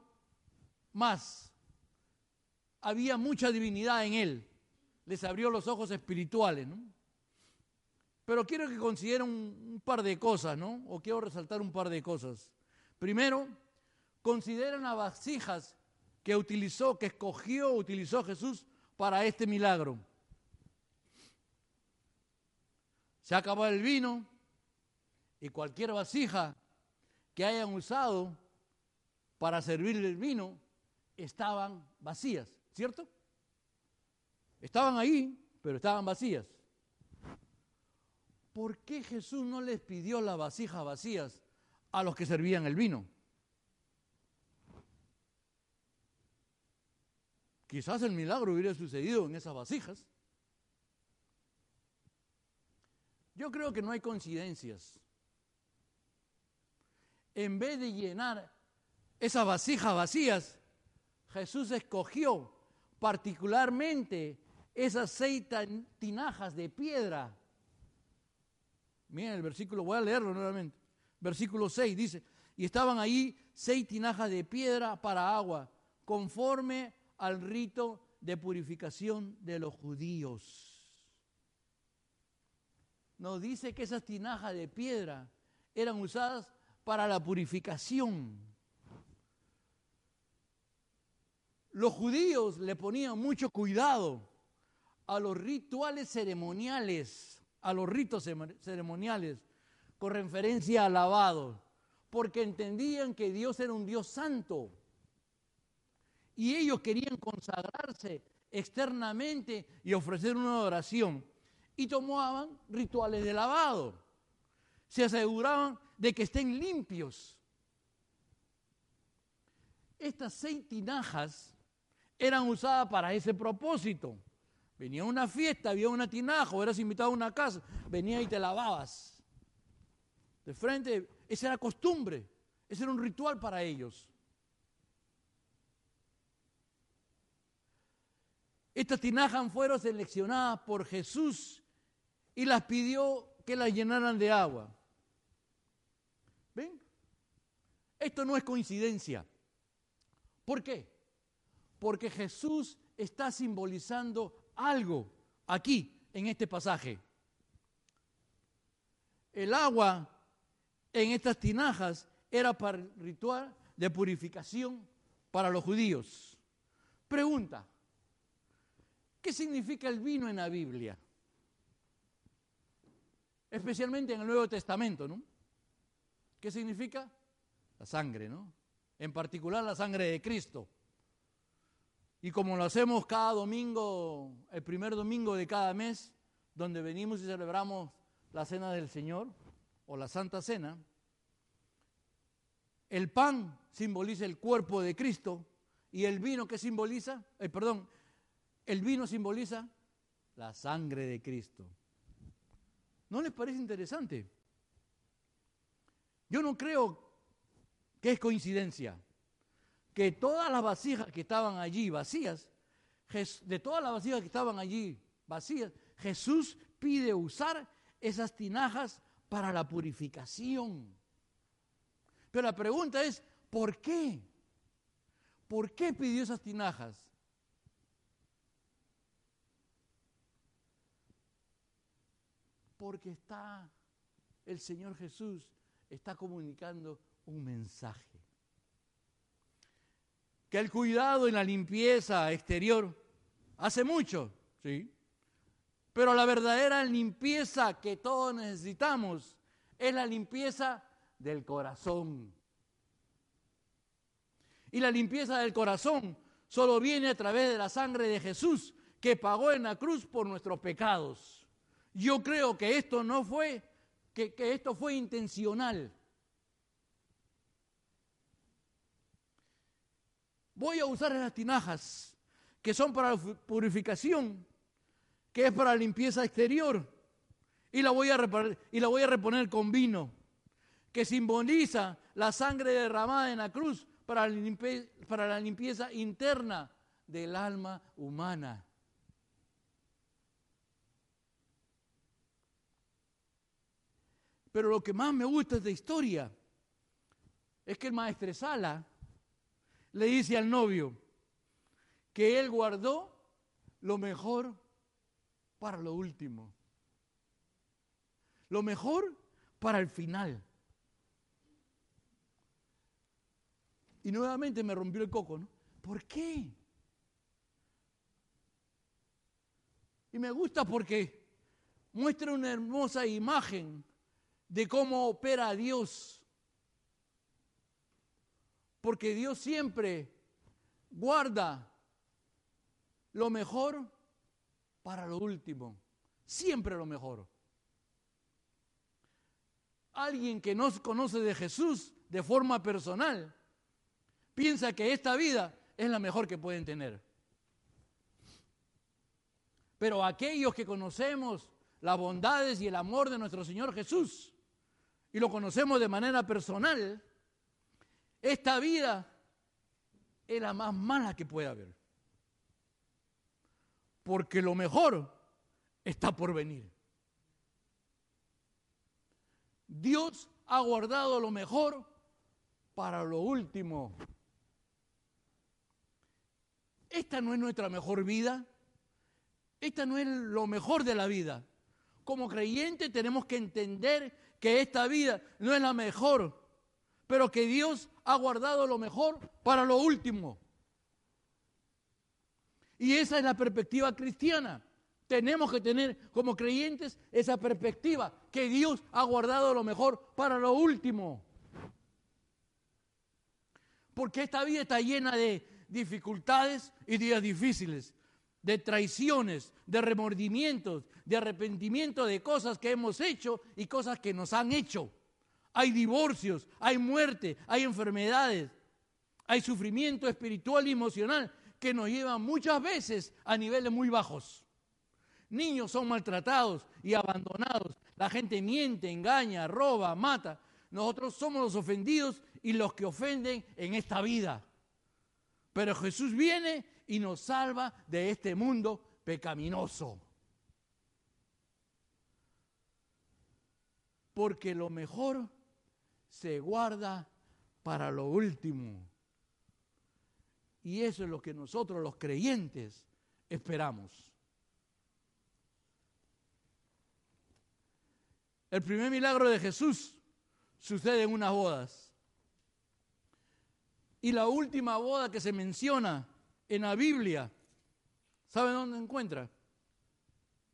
más, había mucha divinidad en él, les abrió los ojos espirituales. Pero quiero que consideren un, par de cosas, ¿no? O quiero resaltar un par de cosas. Primero, consideren las vasijas que utilizó, que escogió, utilizó Jesús para este milagro. Se acabó el vino y cualquier vasija que hayan usado para servir el vino estaban vacías, ¿cierto? Estaban ahí, pero estaban vacías. ¿Por qué Jesús no les pidió las vasijas vacías a los que servían el vino? Quizás el milagro hubiera sucedido en esas vasijas. Yo creo que no hay coincidencias. En vez de llenar esas vasijas vacías, Jesús escogió particularmente esas seis tinajas de piedra. Miren el versículo, voy a leerlo nuevamente. Versículo 6 dice, y estaban ahí seis tinajas de piedra para agua, conforme al rito de purificación de los judíos nos dice que esas tinajas de piedra eran usadas para la purificación. Los judíos le ponían mucho cuidado a los rituales ceremoniales, a los ritos ceremoniales, con referencia al lavado, porque entendían que Dios era un Dios santo. Y ellos querían consagrarse externamente y ofrecer una oración y tomaban rituales de lavado. Se aseguraban de que estén limpios. Estas seis tinajas eran usadas para ese propósito. Venía una fiesta, había una tinaja, o eras invitado a una casa, venía y te lavabas. De frente, esa era costumbre, ese era un ritual para ellos. Estas tinajas fueron seleccionadas por Jesús y las pidió que las llenaran de agua. ¿Ven? Esto no es coincidencia. ¿Por qué? Porque Jesús está simbolizando algo aquí, en este pasaje. El agua en estas tinajas era para el ritual de purificación para los judíos. Pregunta, ¿qué significa el vino en la Biblia? especialmente en el Nuevo Testamento, ¿no? ¿Qué significa? la sangre, ¿no? En particular la sangre de Cristo. Y como lo hacemos cada domingo, el primer domingo de cada mes, donde venimos y celebramos la cena del Señor o la Santa Cena, el pan simboliza el cuerpo de Cristo y el vino que simboliza, eh, perdón, el vino simboliza la sangre de Cristo. ¿No les parece interesante? Yo no creo que es coincidencia que todas las vasijas que estaban allí vacías, de todas las vasijas que estaban allí vacías, Jesús pide usar esas tinajas para la purificación. Pero la pregunta es, ¿por qué? ¿Por qué pidió esas tinajas? Porque está el Señor Jesús está comunicando un mensaje. Que el cuidado y la limpieza exterior hace mucho, sí. Pero la verdadera limpieza que todos necesitamos es la limpieza del corazón. Y la limpieza del corazón solo viene a través de la sangre de Jesús que pagó en la cruz por nuestros pecados. Yo creo que esto no fue, que, que esto fue intencional. Voy a usar esas tinajas que son para purificación, que es para limpieza exterior, y la voy a, y la voy a reponer con vino, que simboliza la sangre derramada en la cruz para la, limpieza, interna del alma humana. Pero lo que más me gusta de esta historia es que el maestro Sala le dice al novio que él guardó lo mejor para lo último. Lo mejor para el final. Y nuevamente me rompió el coco, ¿no? ¿Por qué? Y me gusta porque muestra una hermosa imagen de cómo opera Dios. Porque Dios siempre guarda lo mejor para lo último. Siempre lo mejor. Alguien que no conoce de Jesús de forma personal piensa que esta vida es la mejor que pueden tener. Pero aquellos que conocemos las bondades y el amor de nuestro Señor Jesús y lo conocemos de manera personal, esta vida es la más mala que puede haber. Porque lo mejor está por venir. Dios ha guardado lo mejor para lo último. Esta no es nuestra mejor vida. Esta no es lo mejor de la vida. Como creyentes tenemos que entender que esta vida no es la mejor, pero que Dios ha guardado lo mejor para lo último. Y esa es la perspectiva cristiana. Tenemos que tener como creyentes esa perspectiva, que Dios ha guardado lo mejor para lo último. Porque esta vida está llena de dificultades y días difíciles, de traiciones, de remordimientos, de arrepentimiento de cosas que hemos hecho y cosas que nos han hecho. Hay divorcios, hay muerte, hay enfermedades, hay sufrimiento espiritual y emocional que nos llevan muchas veces a niveles muy bajos. Niños son maltratados y abandonados. La gente miente, engaña, roba, mata. Nosotros somos los ofendidos y los que ofenden en esta vida. Pero Jesús viene y nos salva de este mundo pecaminoso. Porque lo mejor se guarda para lo último. Y eso es lo que nosotros los creyentes esperamos. El primer milagro de Jesús sucede en unas bodas. Y la última boda que se menciona en la Biblia, ¿saben dónde se encuentra?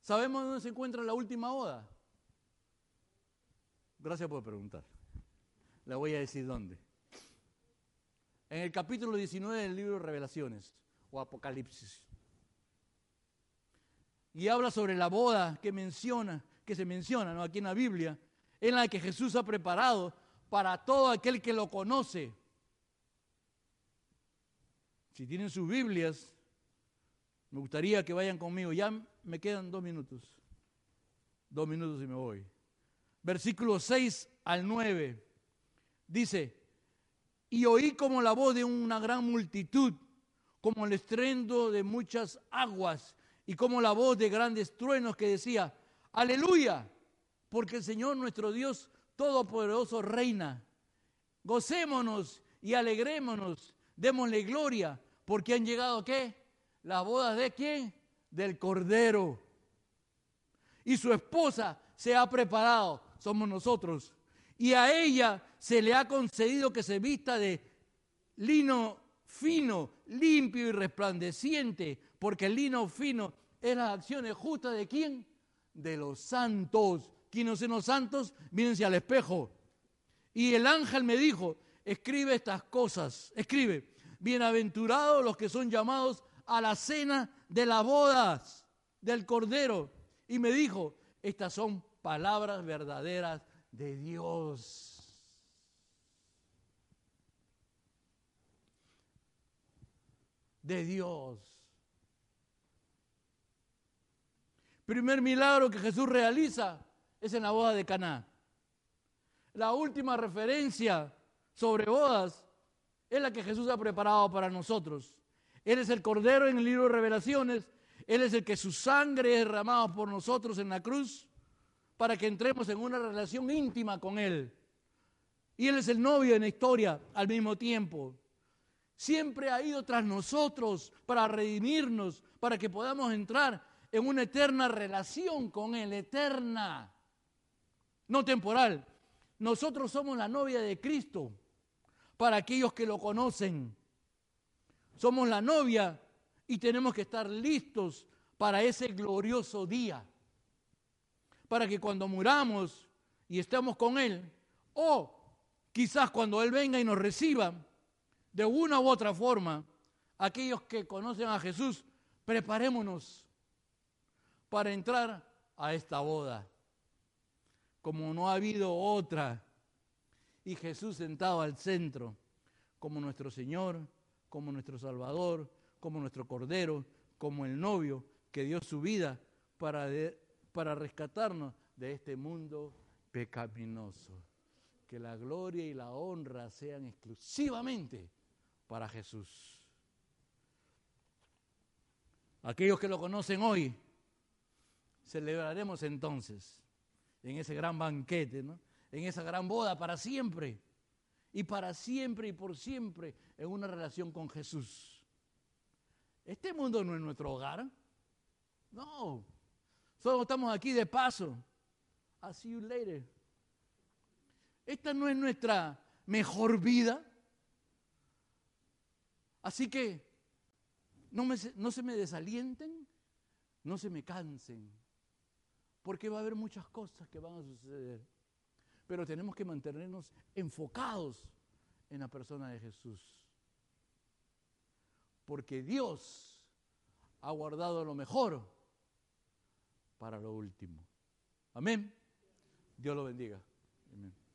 ¿Sabemos dónde se encuentra la última boda? Gracias por preguntar. Le voy a decir dónde. En el capítulo 19 del libro de Revelaciones o Apocalipsis. Y habla sobre la boda que menciona, que se menciona aquí en la Biblia, en la que Jesús ha preparado para todo aquel que lo conoce. Si tienen sus Biblias, me gustaría que vayan conmigo. Ya me quedan dos minutos. Dos minutos y me voy. Versículo 6 al 9. Dice, y oí como la voz de una gran multitud, como el estrendo de muchas aguas, y como la voz de grandes truenos que decía, aleluya, porque el Señor nuestro Dios Todopoderoso reina. Gocémonos y alegrémonos, démosle gloria, porque han llegado qué? Las bodas de quién? Del Cordero. Y su esposa se ha preparado, somos nosotros. Y a ella se le ha concedido que se vista de lino fino, limpio y resplandeciente, porque el lino fino es las acciones justas de quién? De los santos. ¿Quiénes son los santos? Mírense al espejo. Y el ángel me dijo, escribe estas cosas, escribe, bienaventurados los que son llamados a la cena de las bodas del Cordero. Y me dijo, estas son palabras verdaderas de Dios. De Dios. Primer milagro que Jesús realiza es en la boda de Caná. La última referencia sobre bodas es la que Jesús ha preparado para nosotros. Él es el Cordero en el libro de Revelaciones. Él es el que su sangre es derramada por nosotros en la cruz para que entremos en una relación íntima con Él. Y Él es el novio en la historia al mismo tiempo. Siempre ha ido tras nosotros para redimirnos, para que podamos entrar en una eterna relación con Él, eterna, no temporal. Nosotros somos la novia de Cristo para aquellos que lo conocen. Somos la novia y tenemos que estar listos para ese glorioso día para que cuando muramos y estemos con Él, o quizás cuando Él venga y nos reciba, de una u otra forma, aquellos que conocen a Jesús, preparémonos para entrar a esta boda, como no ha habido otra, y Jesús sentado al centro, como nuestro Señor, como nuestro Salvador, como nuestro Cordero, como el novio que dio su vida para para rescatarnos de este mundo pecaminoso. Que la gloria y la honra sean exclusivamente para Jesús. Aquellos que lo conocen hoy, celebraremos entonces en ese gran banquete, en esa gran boda para siempre y para siempre y por siempre en una relación con Jesús. Este mundo no es nuestro hogar. No, Solo estamos aquí de paso. I'll see you later. Esta no es nuestra mejor vida. Así que no, no se me desalienten, no se me cansen, porque va a haber muchas cosas que van a suceder. Pero tenemos que mantenernos enfocados en la persona de Jesús. Porque Dios ha guardado lo mejor para lo último. Amén. Dios lo bendiga. Amén.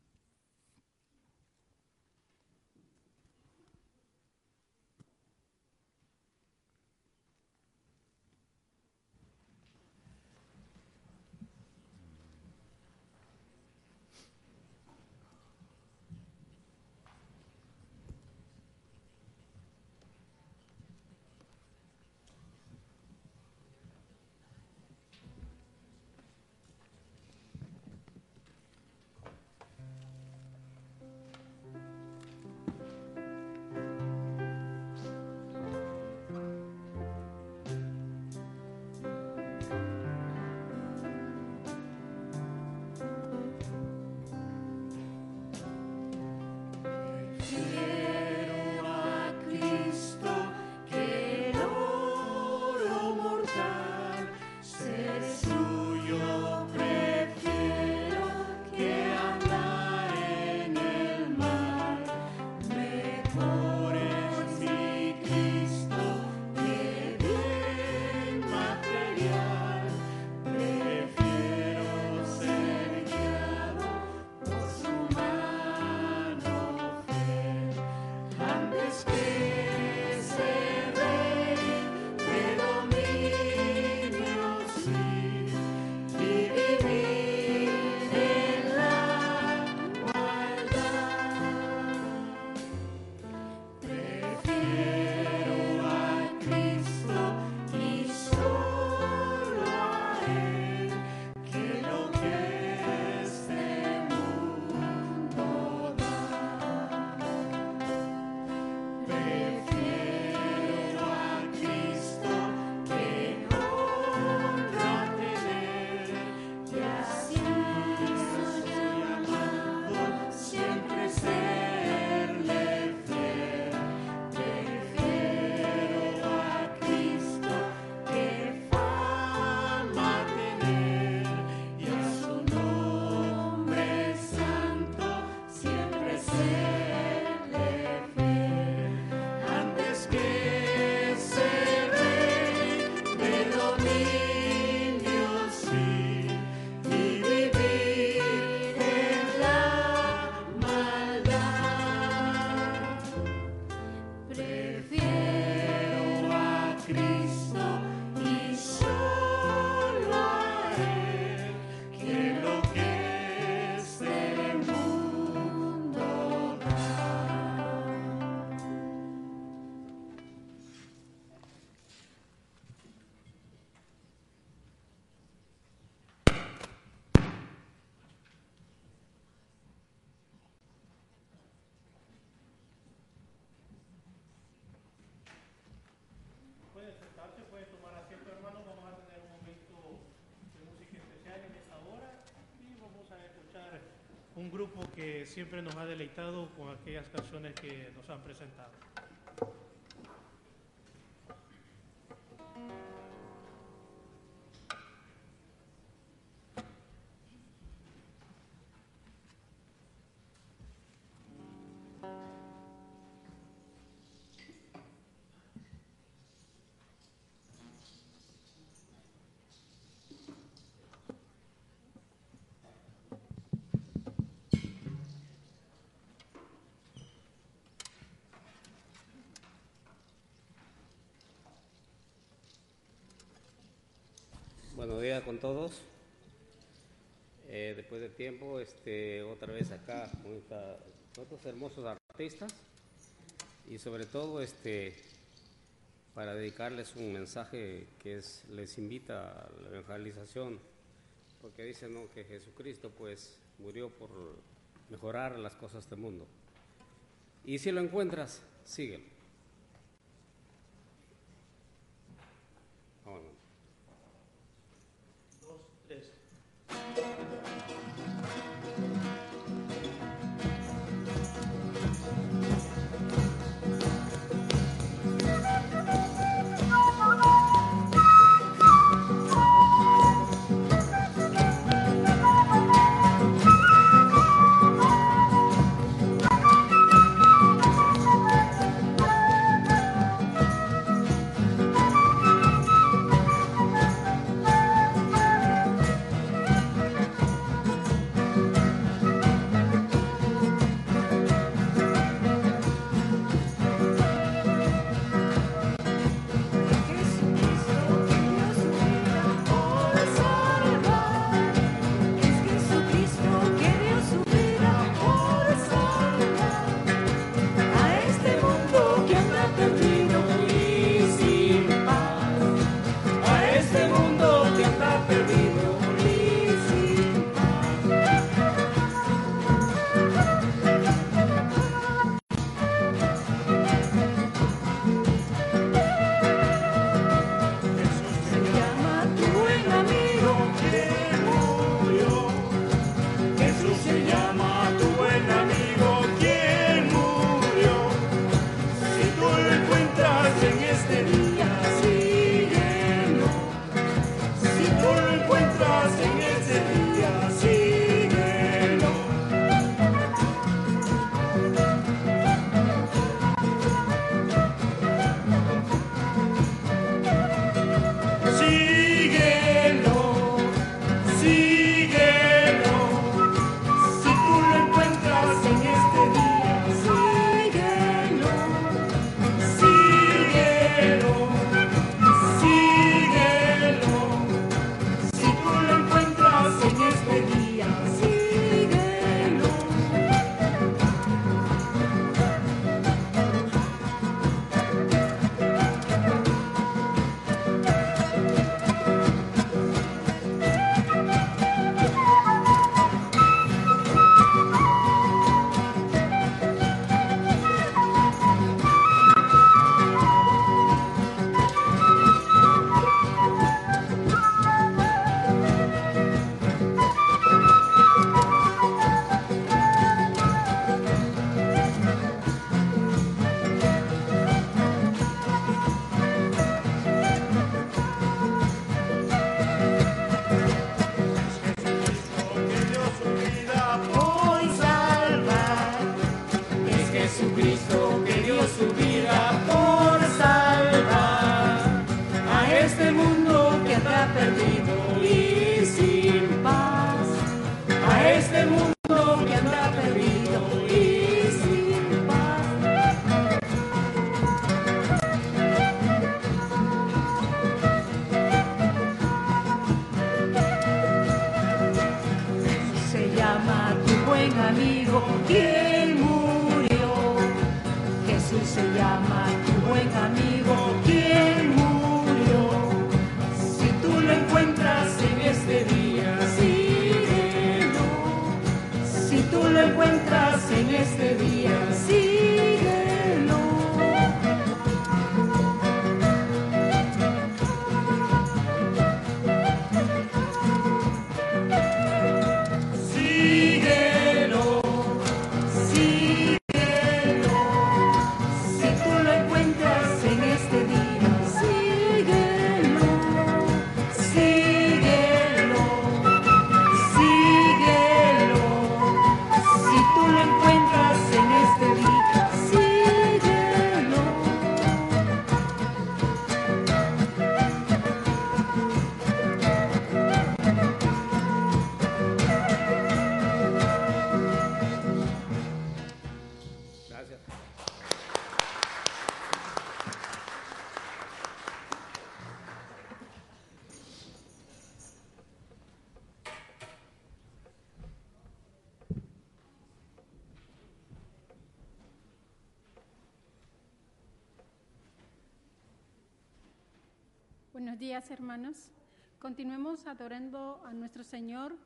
Grupo que siempre nos ha deleitado con aquellas canciones que nos han presentado. Buenos días con todos. Eh, después de tiempo, este, otra vez acá con estos hermosos artistas y sobre todo este, para dedicarles un mensaje que es, les invita a la evangelización, porque dicen que Jesucristo pues murió por mejorar las cosas del mundo. Y si lo encuentras, síguelo.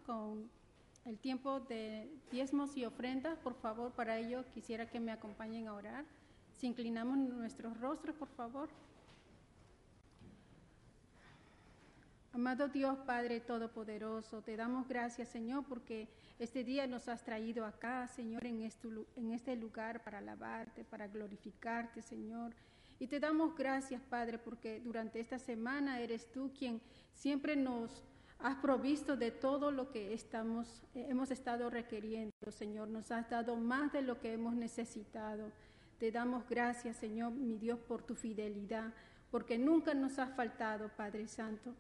Con el tiempo de diezmos y ofrendas. Por favor, para ello quisiera que me acompañen a orar. Si inclinamos nuestros rostros, por favor. Amado Dios Padre Todopoderoso, te damos gracias, Señor, porque este día nos has traído acá, Señor, este, en este lugar para alabarte, para glorificarte, Señor. Y te damos gracias, Padre, porque durante esta semana eres tú quien siempre nos has provisto de todo lo que estamos, hemos estado requiriendo, Señor. Nos has dado más de lo que hemos necesitado. Te damos gracias, Señor, mi Dios, por tu fidelidad, porque nunca nos has faltado, Padre Santo.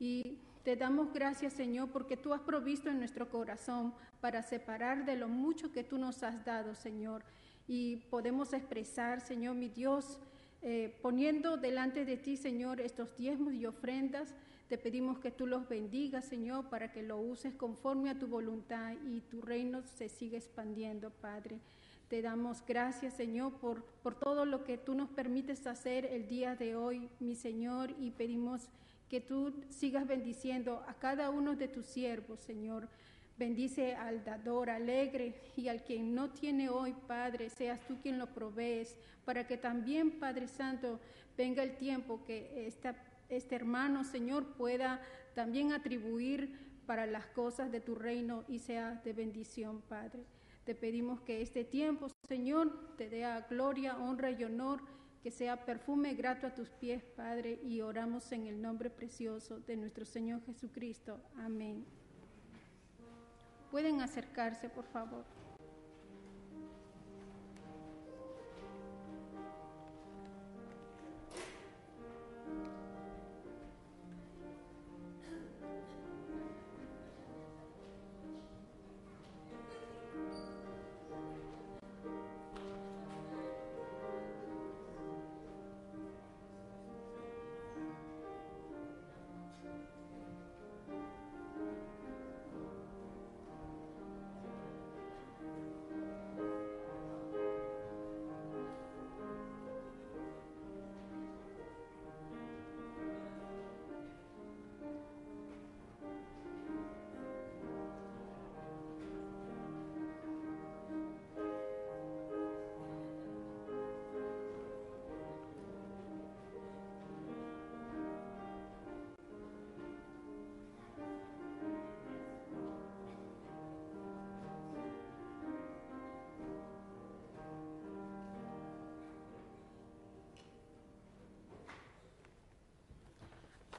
Y te damos gracias, Señor, porque tú has provisto en nuestro corazón para separar de lo mucho que tú nos has dado, Señor. Y podemos expresar, Señor, mi Dios, eh, poniendo delante de ti, Señor, estos diezmos y ofrendas. Te pedimos que tú los bendigas, Señor, para que lo uses conforme a tu voluntad y tu reino se siga expandiendo, Padre. Te damos gracias, Señor, por, por todo lo que tú nos permites hacer el día de hoy, mi Señor, y pedimos que tú sigas bendiciendo a cada uno de tus siervos, Señor. Bendice al dador alegre y al quien no tiene hoy, Padre, seas tú quien lo provees, para que también, Padre Santo, venga el tiempo que esta, este hermano, Señor, pueda también atribuir para las cosas de tu reino y sea de bendición, Padre. Te pedimos que este tiempo, Señor, te dé gloria, honra y honor que sea perfume grato a tus pies, Padre, y oramos en el nombre precioso de nuestro Señor Jesucristo. Amén. Pueden acercarse, por favor.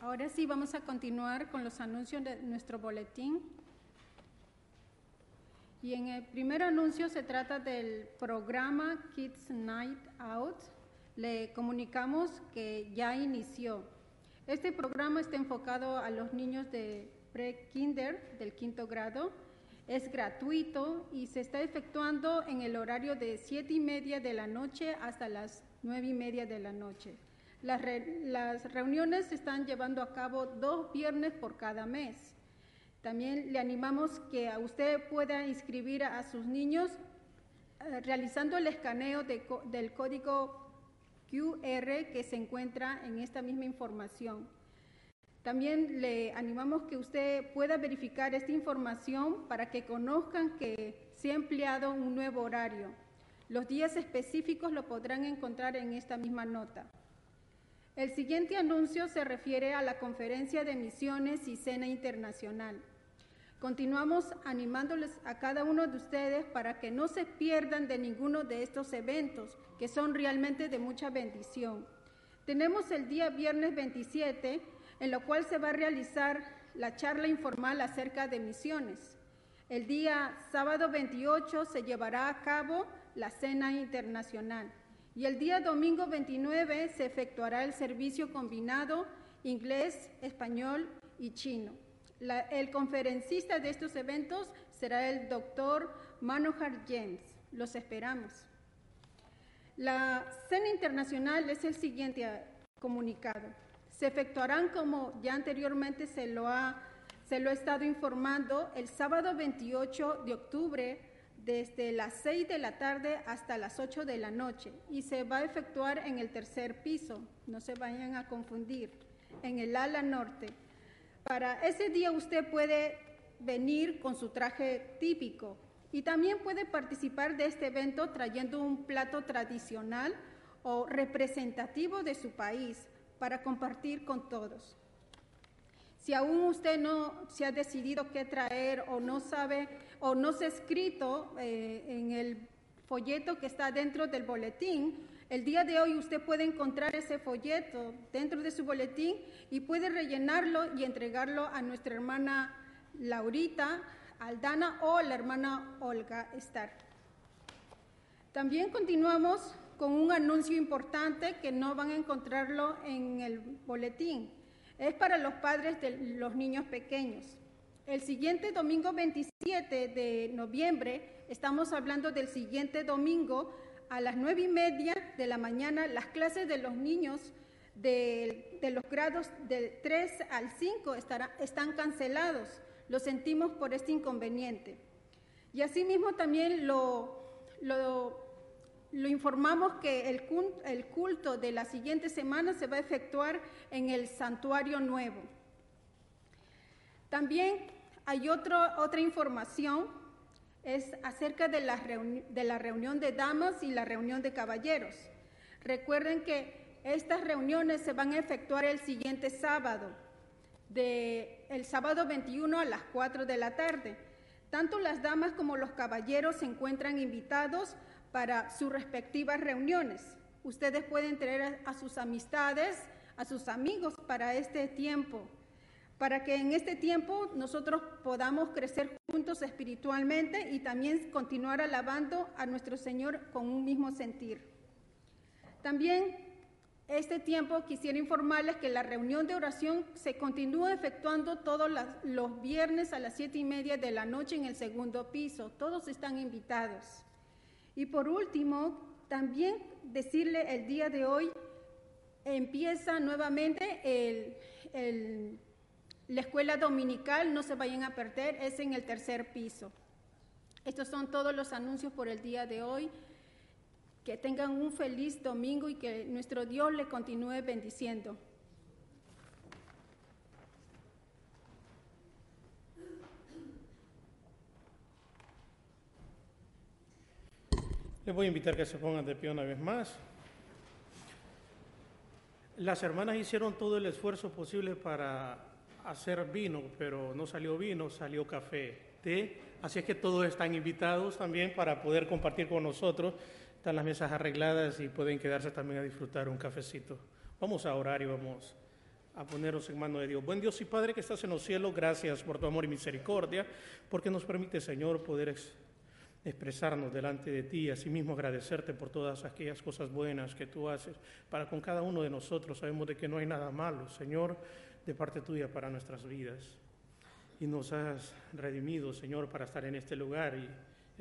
Ahora sí, vamos a continuar con los anuncios de nuestro boletín. Y en el primer anuncio se trata del programa Kids Night Out. Le comunicamos que ya inició. Este programa está enfocado a los niños de pre-kinder, del quinto grado. Es gratuito y se está efectuando en el horario de siete y media de la noche hasta las nueve y media de la noche. Las, reuniones se están llevando a cabo dos viernes por cada mes. También le animamos que a usted pueda inscribir a, sus niños eh, realizando el escaneo del código QR que se encuentra en esta misma información. También le animamos que usted pueda verificar esta información para que conozcan que se ha empleado un nuevo horario. Los días específicos lo podrán encontrar en esta misma nota. El siguiente anuncio se refiere a la conferencia de misiones y cena internacional. Continuamos animándoles a cada uno de ustedes para que no se pierdan de ninguno de estos eventos, que son realmente de mucha bendición. Tenemos el día viernes 27, en lo cual se va a realizar la charla informal acerca de misiones. El día sábado 28 se llevará a cabo la cena internacional. Y el día domingo 29 se efectuará el servicio combinado inglés, español y chino. el conferencista de estos eventos será el doctor Manohar James. Los esperamos. La cena internacional es el siguiente comunicado. Se efectuarán, como ya anteriormente se lo ha, se lo ha estado informando, el sábado 28 de octubre desde las 6 de la tarde hasta las 8 de la noche y se va a efectuar en el tercer piso, no se vayan a confundir. en el ala norte. Para ese día usted puede venir con su traje típico y también puede participar de este evento trayendo un plato tradicional o representativo de su país para compartir con todos. Si aún usted no se ha decidido qué traer o no sabe o no se ha escrito eh, en el folleto que está dentro del boletín, el día de hoy usted puede encontrar ese folleto dentro de su boletín y puede rellenarlo y entregarlo a nuestra hermana Laurita Aldana o la hermana Olga Star. También continuamos con un anuncio importante que no van a encontrarlo en el boletín. Es para los padres de los niños pequeños. El siguiente domingo 27 de noviembre, estamos hablando del siguiente domingo, a las nueve y media de la mañana las clases de los niños de, los grados del 3 al 5 están cancelados. Lo sentimos por este inconveniente. Y asimismo también lo, lo, informamos que el, el culto de la siguiente semana se va a efectuar en el santuario nuevo. También hay otro, otra información es acerca de la, de la reunión de damas y la reunión de caballeros. Recuerden que estas reuniones se van a efectuar el siguiente sábado, el sábado 21 a las 4 de la tarde. Tanto las damas como los caballeros se encuentran invitados para sus respectivas reuniones. Ustedes pueden traer a sus amistades, a sus amigos para este tiempo para que en este tiempo nosotros podamos crecer juntos espiritualmente y también continuar alabando a nuestro Señor con un mismo sentir. También este tiempo quisiera informarles que la reunión de oración se continúa efectuando todos los viernes a las siete y media de la noche en el segundo piso. Todos están invitados. Y por último, también decirle el día de hoy empieza nuevamente el, el la escuela dominical, no se vayan a perder, es en el tercer piso. Estos son todos los anuncios por el día de hoy. Que tengan un feliz domingo y que nuestro Dios le continúe bendiciendo. Les voy a invitar que se pongan de pie una vez más. Las hermanas hicieron todo el esfuerzo posible para hacer vino, pero no salió vino, salió café, té. Así es que todos están invitados también para poder compartir con nosotros. Están las mesas arregladas y pueden quedarse también a disfrutar un cafecito. Vamos a orar y vamos a ponernos en mano de Dios. Buen Dios y Padre que estás en los cielos, gracias por tu amor y misericordia, porque nos permite, Señor, poder expresarnos delante de ti y asimismo agradecerte por todas aquellas cosas buenas que tú haces para con cada uno de nosotros. Sabemos de que no hay nada malo, Señor de parte tuya para nuestras vidas. Y nos has redimido, Señor, para estar en este lugar y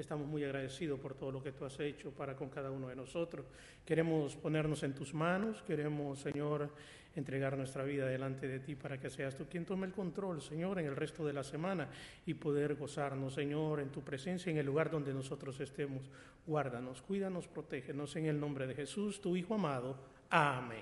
estamos muy agradecidos por todo lo que tú has hecho para con cada uno de nosotros. Queremos ponernos en tus manos, queremos, Señor, entregar nuestra vida delante de ti para que seas tú quien tome el control, Señor, en el resto de la semana y poder gozarnos, Señor, en tu presencia en el lugar donde nosotros estemos. Guárdanos, cuídanos, protégenos en el nombre de Jesús, tu Hijo amado. Amén.